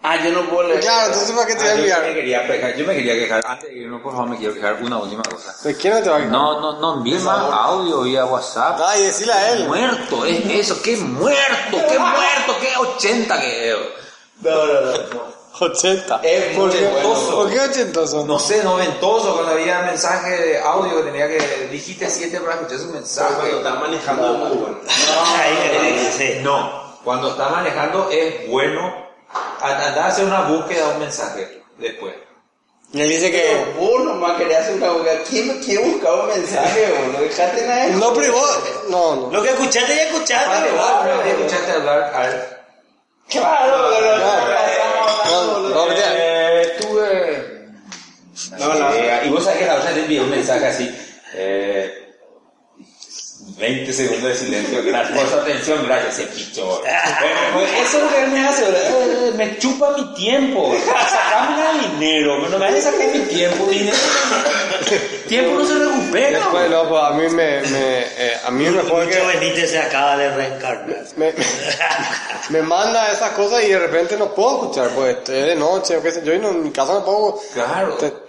Ah, yo no puedo leer. Claro, entonces ¿para qué te voy a Ah, yo, me enviar? quería quejar, yo me quería quejar. Antes de irnos, por favor, me quiero quejar una última cosa. ¿De quién no te va a quejar? No, no, no envíe más audio vía WhatsApp. Ay, decile a él. Muerto, es eso, qué muerto, qué muerto, qué 80 que No, no, no. 80. Es ¿Por muy qué, bueno. ¿Por qué 80 No sé, noventoso, cuando había mensaje de audio que tenía que dijiste 7 para escuchar su mensaje. Cuando estás manejando es muy bueno. Ahí, ahí, sí. No, cuando está manejando es bueno andar a hacer una búsqueda de un mensaje después. Y él dice que... Vos nomás querías hacer una búsqueda. ¿Quién quiere buscar un mensaje, boludo? Dejate nada. No, pero vos... No, no. Lo que escuchaste ya escuchaste. Vale, ¿no? vos una vez escuchaste hablar a ver. Claro, pero No, no, no. Eh, estuve... No, no. Eh, y vos sabés que la otra te envié un mensaje así. Eh, 20 segundos de silencio. Gracias por su atención, gracias, se pichó. Bueno, pues eso es lo que él me hace, me chupa mi tiempo. Sacame dinero, pero no me hagas sacar mi tiempo. Dinero. tiempo no se recupera. Después, no, pues a mí me... me eh, a mí me fue Lucho que... Benítez se acaba de reencarnar. Me, me manda esas cosas y de repente no puedo escuchar, pues es de noche o qué sé yo, y no, en mi casa no puedo... Claro. Te,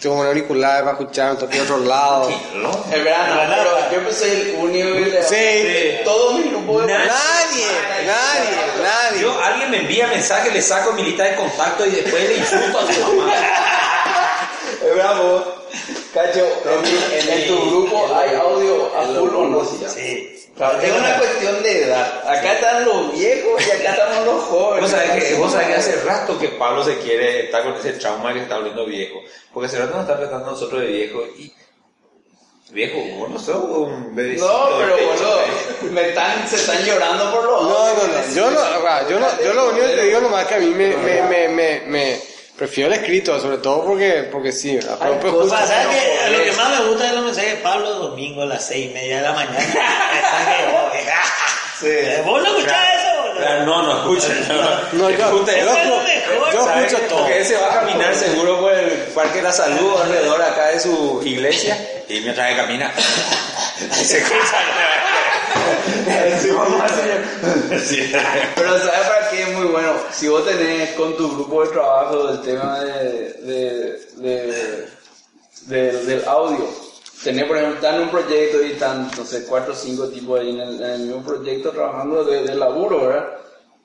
tengo un auricular para escuchar, me toqué a otro lado. Es verdad, no, pero yo soy el único que le Sí. Todo mi grupo de Nadie, nadie, nadie. Yo, alguien me envía mensaje, le saco mi lista de contacto y después le insulto a su mamá. Es bravo. Cacho, en, en tu grupo hay audio a full o no. Sí. Claro, es una cuestión de edad. Acá están los viejos y acá estamos los jóvenes. Vos sabés que, vos sabés que hace rato que Pablo se quiere estar con ese trauma que está volviendo viejo. Porque hace rato nos está tratando a nosotros de viejo y... Viejo, vos no sos un bebecito. No, pero boludo, me están, se están llorando por los No, no, no. Yo no, yo no, yo lo único que te digo nomás es que a mí me, me, me, me, me prefiero el escrito, sobre todo porque, porque sí, pero justo- Pasa ¿sabes qué? lo que más me gusta es los mensajes de Pablo domingo a las seis y media de la mañana. Eh, ¿Vos no escuchás eso? Claro, no, no escucha. No, No, yo, Escucha, yo, escucho todo. Porque ese va a caminar seguro por el Parque de la Salud alrededor acá de su iglesia y mientras que camina se cruza. Pero ¿sabes para qué es muy bueno? Si vos tenés con tu grupo de trabajo el tema de, de, de- de- del audio, tenés por ejemplo, están en un proyecto y están, no sé, cuatro o cinco tipos ahí en el, en el mismo proyecto trabajando de, de laburo, ¿verdad?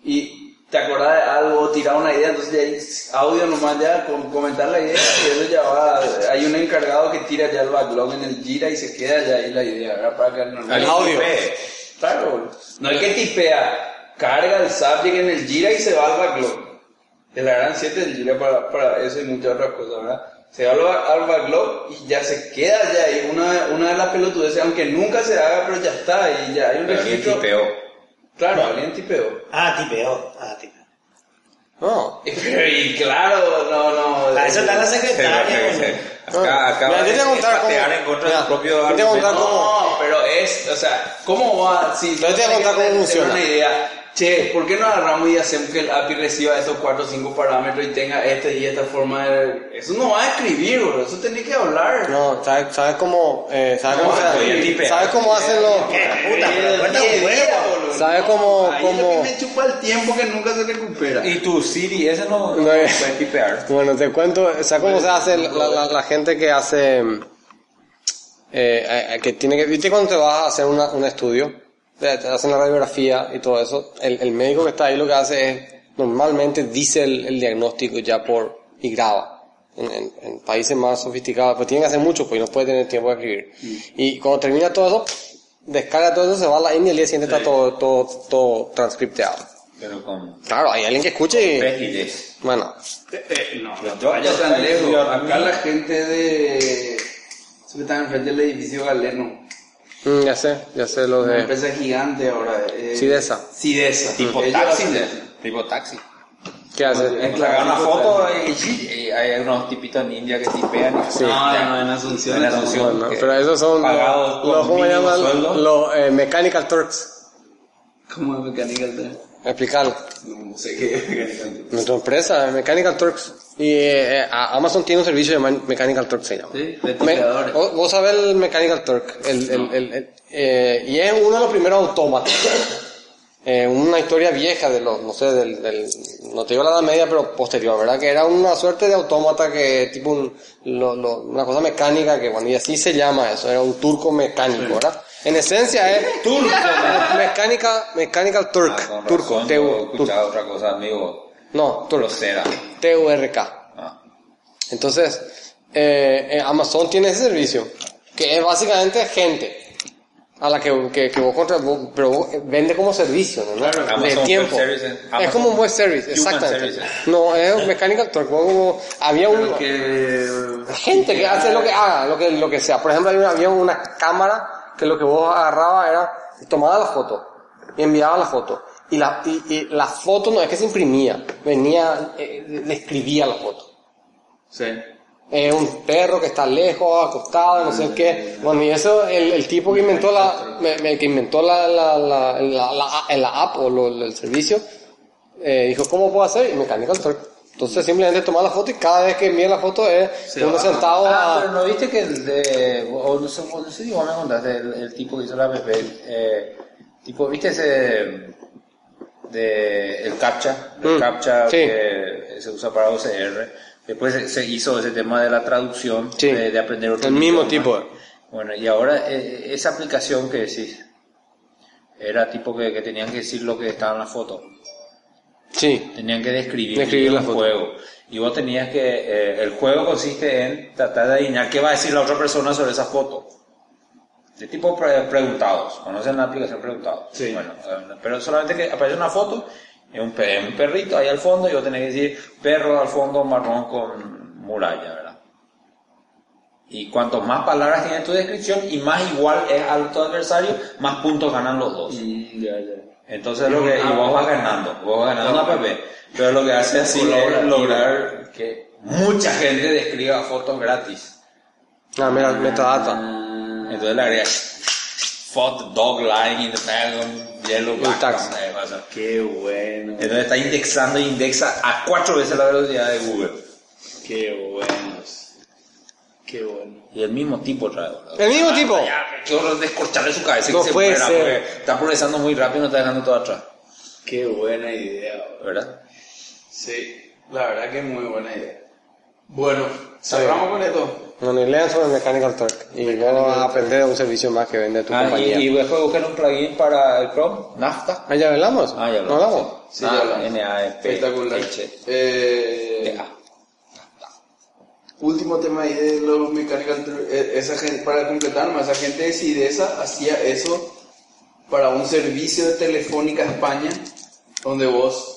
Y te acordás de algo, tirar una idea, entonces ya hay audio nomás ya, con comentar la idea, y eso ya va, hay un encargado que tira ya el backlog en el Gira y se queda ya ahí la idea, ¿verdad? Para que no, El audio. Claro, no es que tipea, carga el subject en el Gira y se va al backlog. De la gran 7 del Gira para, para eso y muchas otras cosas, ¿verdad? Se va al, ba- al backlog y ya se queda ya ahí una, una de las pelotudeces, aunque nunca se haga, pero ya está, y ya hay un Pero registro. Tipeó. Claro, alguien tipeó. Ah, tipeo. Ah, tipeo. No. Y, pero, y claro, no, no. Para eso está la secretaria. Acá, acá Mira, va yo te voy a a contar patear cómo- en contra de su propio a argumento. cómo- No, pero es, o sea, ¿cómo va? Si Yo te voy a contar cómo funciona. una idea, che, ¿por qué no agarramos y hacemos que el API reciba estos cuatro o cinco parámetros y tenga este y esta forma de... Eso no va a escribir, bro, eso tenés que hablar. No, ¿sabes, sabes cómo, eh, sabes No, cómo, se-. ¿sabes cómo hacen los. ¿Sabes cómo- Ahí es lo cómo- que me chupa el tiempo que nunca se recupera. Y tu Siri, ese no, no No, eh. puede tipear. Bueno, te cuento, ¿sabes cómo se hace la, la, la gente que hace, eh, eh, que tiene que, viste cuando te vas a hacer una, un estudio, te te hacen la radiografía y todo eso, el, el médico que está ahí lo que hace es, normalmente dice el, el diagnóstico ya por, y graba. En, en- en países más sofisticados, pues tiene que hacer mucho, pues no puede tener tiempo de escribir. Y cuando termina todo eso, descarga todo eso, se va a la India y el día siguiente está todo, todo, todo transcripteado. Pero con Claro, hay alguien que escuche y, bueno, Eh, no, no te vayas tan lejos. Acá la gente de... Eso que está enfrente del edificio Galeno. Mm, ya sé, ya sé lo Una de... empresa gigante ahora. Eh, Sidesa. Sidesa. Tipo Ellos taxi. Tipo taxi. ¿Qué hace? Es Sacar una foto y, y hay unos tipitos en India que tipean. y- Sí. No, no, en Asunción. En Asunción. Pero esos son pagados los, ¿cómo llaman? sueldo. Los eh, Mechanical Turks. ¿Cómo es Mechanical Turk? Explicarlo. No sé qué es Mechanical Turk. Nuestra empresa es Mechanical Turks. Y eh, a- Amazon tiene un servicio llamado Mechanical Turk se llama. Sí, de Me- tipeadores. vos, vos sabés el Mechanical Turk. El, el, el, el- eh, y es uno de los primeros autómatas. Eh, una historia vieja de los, no sé, del, del, no te digo la edad media, pero posterior, ¿verdad? Que era una suerte de autómata que, tipo, un, lo- lo- una cosa mecánica que, bueno, y así se llama eso, era un turco mecánico, ¿verdad? En esencia es turco, mecánica, mechanical turk, Ah, turco, he turco. otra cosa, amigo. No, Grosera. T-U-R-K. Ah. Entonces, eh, eh, Amazon tiene ese servicio, que es básicamente gente a la que, que, que vos contra, vos- pero vos, eh, vende como servicio, ¿no? Claro, de Amazon tiempo. Services, es como un web service, exactamente. Services. No, es un mechanical vos como- había un, Que... gente que hace lo que haga, lo que, lo que sea. Por ejemplo, había una, había una cámara que lo que vos agarrabas era, tomaba la foto y enviaba la foto. Y la, y, y la foto no es que se imprimía, venía, eh, le escribía la foto. Sí. Eh, un perro que está lejos, acostado, no sé qué. Bueno, y eso, el, el tipo que inventó la, me- me- que inventó la, la, la, la, la- la app o lo- el servicio, eh, dijo, ¿cómo puedo hacer? Y Mechanical Turk. Entonces simplemente toma la foto y cada vez que envía la foto es uno sentado Ah, a... pero no viste que el de, o no sé, o no sé si vos me contaste, el, el tipo que hizo la app, eh, tipo, viste ese, de, el CAPTCHA, el Mm, CAPTCHA sí. que se usa para OCR, después se- hizo ese tema de la traducción, Sí. de, de aprender otro El mismo tipo. Bueno, y ahora eh, esa aplicación que decís, era tipo que, que tenían que decir lo que estaba en la foto. Sí, Tenían que describir, Describir la foto. juego. Y vos tenías que, eh, el juego consiste en tratar de adivinar qué va a decir la otra persona sobre esa foto. De tipo pre- preguntados. ¿Conocen la aplicación preguntados? Sí. Bueno, pero solamente que aparece una foto y un, pe- un perrito ahí al fondo y vos tenés que decir perro al fondo marrón con muralla, ¿verdad? Y cuanto más palabras tiene tu descripción y más igual es al tu adversario, más puntos ganan los dos. Mm, ya, ya. Entonces lo que, y vos vas ganando, vos vas ganando una PP. Pero lo que hace así es lograr que mucha gente describa fotos gratis. Ah, mira, metadata. Entonces le agregas photo dog lying in the background, yellow background. o sea, Qué bueno. Entonces está indexando e indexa a cuatro veces la velocidad de Google. Qué buenos. Qué bueno. Y el mismo tipo trae. ¿verdad? El mismo tipo. Ya, qué horror descorcharle su cabeza No que se puede ser. porque está progresando muy rápido y no está dejando todo atrás. Qué buena idea. bro. ¿Verdad? Sí, la verdad que es muy buena idea. Bueno, cerramos con esto. Y lean sobre Mechanical Turk. Y luego vas a aprender de un servicio más que vende tu Ah, y, compañía. y después buscan un plugin para el Chrome, Nafta. Ah, ¿ya hablamos? Ah, ya ¿No hablamos. hablamos? Sí, Ah, ya hablamos. Espectacular. H. Eh, último tema ahí de los Mechanical Turk. Eh, Esa gente, para completar más, esa gente de Sidesa hacía eso para un servicio de Telefónica España, donde vos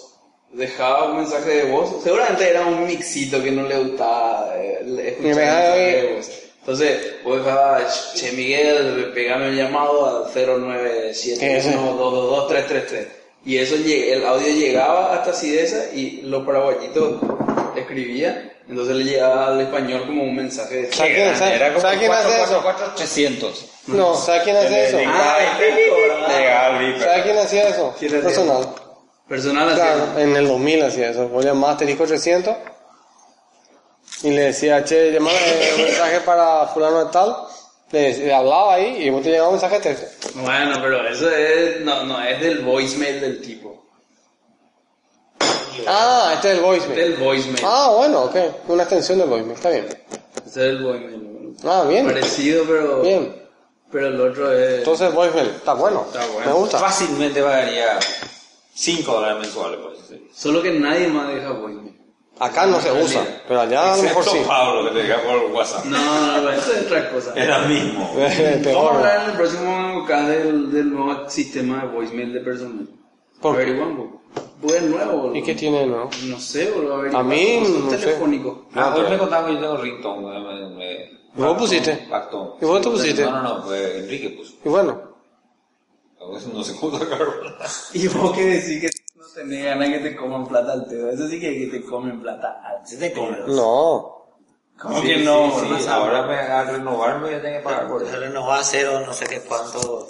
dejabas un mensaje de voz. Seguramente era un mixito que no le gustaba eh, escuchar el dejaba mensaje de voz. Entonces, vos dejabas, che Miguel, pegame un llamado al 09712223333. Y eso, el audio llegaba hasta Sidesa y los paraguayitos escribían. Entonces le llegaba al español como un mensaje de ¿Sabe quién, sabe- Era como sabe quién hace eso? 300. No, ¿sabe quién hace eso? Ah, ¿Sabe quién hacía eso? ¿Quién hacía Personal. Personal así. Claro, en el 2000 hacía eso. Vos llamabas asterisco 300 y le decía, che, llamame un mensaje para fulano de tal. Le, le hablaba ahí y vos te llegaba un mensaje de texto. Bueno, pero eso es, no, no, es del voicemail del tipo. Ah, este es el voicemail. Del voicemail. Ah, bueno, ok. Una extensión del voicemail, está bien. Ese es el voicemail. Ah, bien. Parecido, pero, Bien. pero el otro es... Entonces voicemail, está bueno. Está bueno. Me gusta. Fácilmente pagaría 5 dólares mensuales por ese servicio. Solo que nadie más deja voicemail. Acá no se usa, pero allá a lo mejor sí. Excepto Pablo que te deja por WhatsApp. No, no, no, eso es otra cosa. Era mismo. Vamos a Peor. hablar en el próximo acá del, del nuevo sistema de voicemail de personal. ¿Por qué? Averiguamos. Pues nuevo, boludo. ¿Y qué tiene nuevo? No sé, boludo. A mí, no sé. telefónico. Ah, hoy me contaban que yo tengo ringtone. me- me- ¿Y vos pusiste? Pacto. ¿Y vos te pusiste? No, no, no, fue Enrique puso. Y bueno, No sé cómo sacarlo. Y vos que decís que no tenés ganas que te coman plata al pedo. Eso sí que, que te comen plata al Se te come. no. ¿Cómo que no? Sí, sí, ahora me, a renovarme yo tengo que pagar por eso. Pero nos va a hacer o no sé qué cuánto.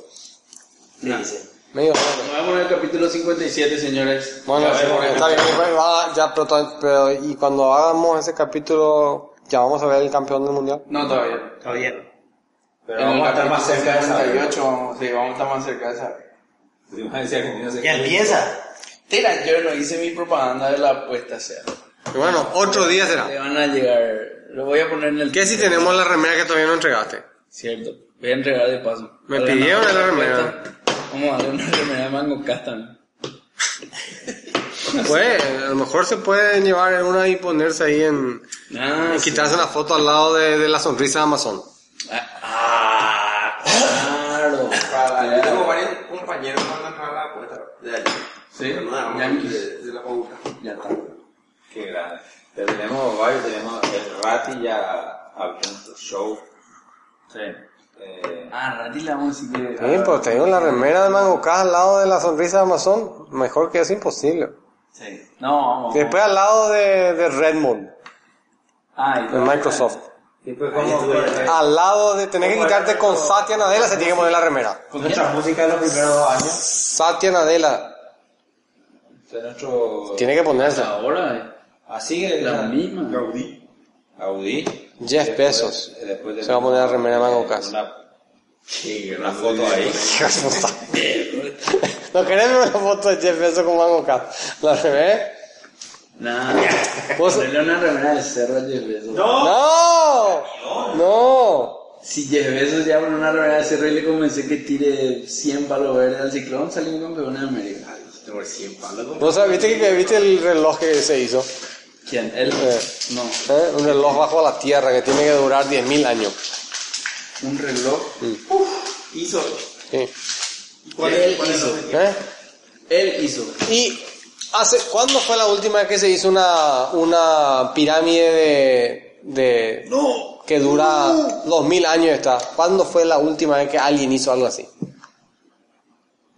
Nah. Dice. Medio Nos vemos en el capítulo 57, señores. Bueno, Ya veremos. está bien, pues, va, ya, pero, pero, y cuando hagamos ese capítulo, ya vamos a ver el campeón del mundial. No, todavía. Todavía no. Pero En vamos a estar más cerca de esa 58, vamos, sí, vamos a estar más cerca de esa. Sí, no Ya qué. empieza. Tira, yo no hice mi propaganda de la apuesta sea. Y bueno, otro día será. Le van a llegar. Lo voy a poner en el. ¿Qué si tenemos la remera que todavía no entregaste? Cierto. Voy a entregar de paso. Me Al pidieron de la remera. Vamos a darle una remera de mango custom. Pues, a lo mejor se pueden llevar una y ponerse ahí en... Ah, y quitarse una foto al lado de, de la sonrisa de Amazon. Ah, claro. Yo tengo varios compañeros que van a entrar a la apuesta de allí. Sí, Pero no, Yankees. de, de la pauta. Ya está. Qué grande. Pero tenemos varios, tenemos el Rati ya abriendo su show. Sí. Eh, Ah, Rati le vamos a decir que. Sí, pero tengo la remera de Mango Cas al lado de la sonrisa de Amazon. Mejor que eso imposible. Sí. No, vamos. Y después al lado de, de Redmond, Ah, y de Microsoft. Después como Al lado de tener que quitarte con Satya Nadella, se tiene que poner la remera. nuestra música de los primeros dos años. Satya Nadella, De nuestro... tiene que ponerse. Ahora, eh, Así que la misma. Audi. Jeff Bezos. Después de Se va a poner la remera de Mango Cas. Una, sí, una foto ahí. No queremos una foto de Jeff Bezos con Mango Cas. La remera. Nah. Vos- Ponerle una remera de cerro a Jeff Bezos. ¡No! ¡No! Si Jeff Bezos ya una remera de cerro y le convence que tire 100 palos verdes al ciclón, salimos campeones de América. Tengo 100 palos. ¿Vos sabés, viste, que, viste el reloj que se hizo? ¿Quién? ¿Él? Eh. No. ¿Eh? Un reloj bajo la tierra que tiene que durar 10.000 años. Un reloj. Hizo. Sí. ¿Cuál Él cuál hizo. ¿Eh? Él hizo. Y hace, ¿cuándo fue la última vez que se hizo una, una pirámide de, de que dura dos mil años está? ¿Cuándo fue la última vez que alguien hizo algo así?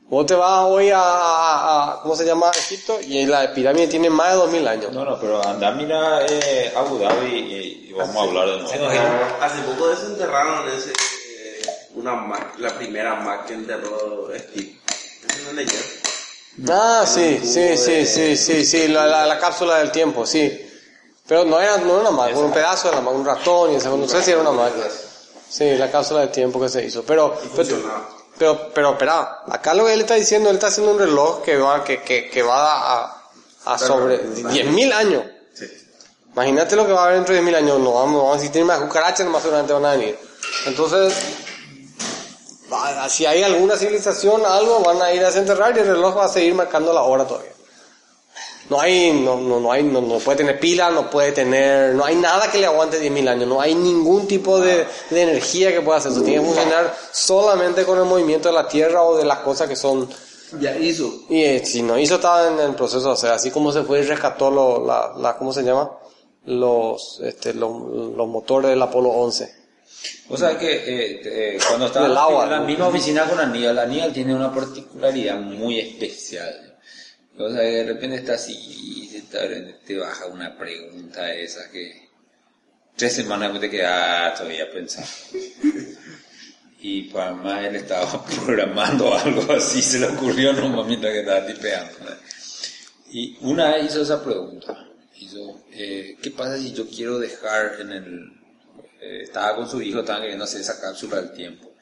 Vos te vas hoy a, a- a- ¿cómo se llama? Egipto y la pirámide tiene más de dos mil años. No, no, pero anda, mira eh, Abu Dhabi y, y vamos a hablar de nuevo. Hace poco desenterraron ese, eh, una Mac, la primera Mac que enterró Steve. Es una leyenda. Ah, sí, sí, sí, sí, sí, sí, la, la, la cápsula del tiempo, sí. Pero no era, no era una máquina, un pedazo de la máquina, un ratón, y no sé si era una máquina. Sí, la cápsula del tiempo que se hizo. Pero, pero, pero, pero, espera, acá lo que él está diciendo, él está haciendo un reloj que va, que, que, que va a, a sobre 10.000 años. Imagínate lo que va a haber dentro de 10.000 años, no vamos, vamos a existir más cucarachas, más seguramente van a venir. Entonces, va- si hay alguna civilización, algo, van a ir a desenterrar y el reloj va a seguir marcando la hora todavía. No hay, no, no, no hay, no, no puede tener pila, no puede tener, no hay nada que le aguante 10.000 años, no hay ningún tipo de, de energía que pueda hacer eso. Tiene que funcionar solamente con el movimiento de la Tierra o de las cosas que son Ya hizo. y eh, si no hizo estaba en el proceso, o sea, así como se fue y rescató lo, la, la, ¿cómo se llama? Los, este, los, los motores del Apolo 11. O sea que eh, eh, cuando estaba agua, en la ¿no? misma oficina con Aníbal, Aníbal tiene una particularidad muy especial. O sea, que de repente está así y te, baja una pregunta esa que tres semanas después te queda todavía pensando. Y para más él estaba programando algo así, se le ocurrió nomás mientras que estaba tipeando. Y una vez hizo esa pregunta. Hizo, eh, ¿qué pasa si yo quiero dejar en el... eh, estaba con su hijo, estaban queriendo hacer esa cápsula del tiempo.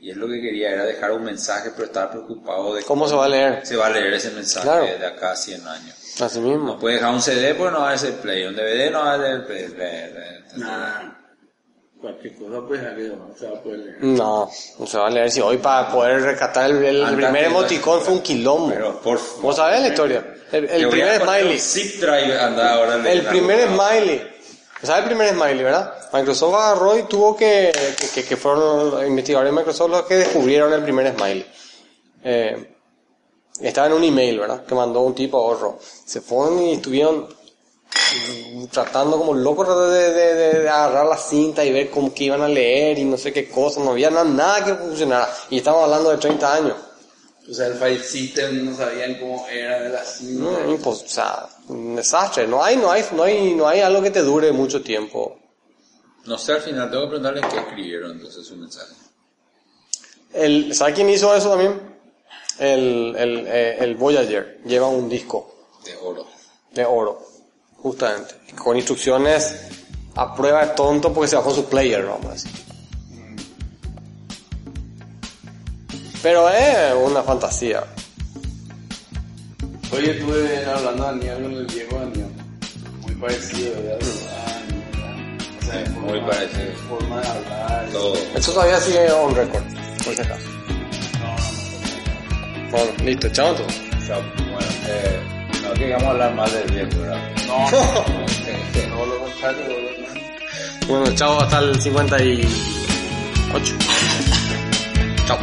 Y él lo que quería era dejar un mensaje, pero estaba preocupado de ¿Cómo se va a leer? se va a leer ese mensaje Claro. de acá a 100 años. Así No mismo. puede dejar un CD porque no va a ser play, un DVD no va a ser play. play, play. Nah. Cualquier cosa pues aquí no se va a poder leer. No, no se va a leer. Si hoy para poder rescatar el, el primer andate. emoticón fue un quilombo. Pero por favor. ¿Vos sabés la historia? El, el primer smiley. un zip drive anda ahora El primer algo. Smiley. ¿Sabes el primer smiley, verdad? Microsoft agarró y tuvo que, que, fueron los investigadores de Microsoft los que descubrieron el primer smiley. Eh, estaba en un email, ¿verdad? Que mandó un tipo a otro. Se fueron y estuvieron tratando como locos de, de, de- de agarrar la cinta y ver cómo que iban a leer y no sé qué cosa. No había nada, nada que funcionara. Y estamos hablando de 30 años. O sea, el file system no sabían cómo era de las No, pues, o sea, un desastre. No hay, no hay, no hay, no hay algo que te dure mucho tiempo. No sé, al final tengo que preguntarle qué escribieron entonces su mensaje. El, ¿Sabe quién hizo eso también? El, el, eh, el Voyager lleva un disco De oro. de oro, justamente, con instrucciones a prueba de tonto porque se bajó su player, vamos a decir. Pero es una fantasía. Oye, estuve hablando de Daniel con el viejo Daniel. Muy parecido, ¿verdad? O sea, forma, Muy parecido. Forma de hablar. Todo. Eso todavía sigue on record, por si acaso. Bueno, listo, chao entonces. Chao. Bueno, eh, no queríamos hablar más del viejo, ¿verdad? No, Eh, todo lo contrario, ¿verdad? Bueno, chao hasta el 58. Chao.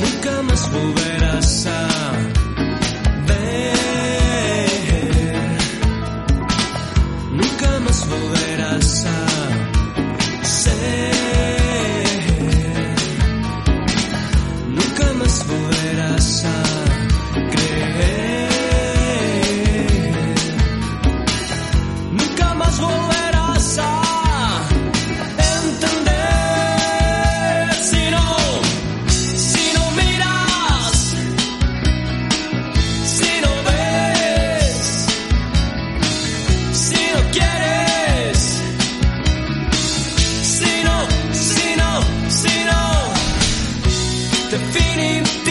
Nunca más volverás a definitivamente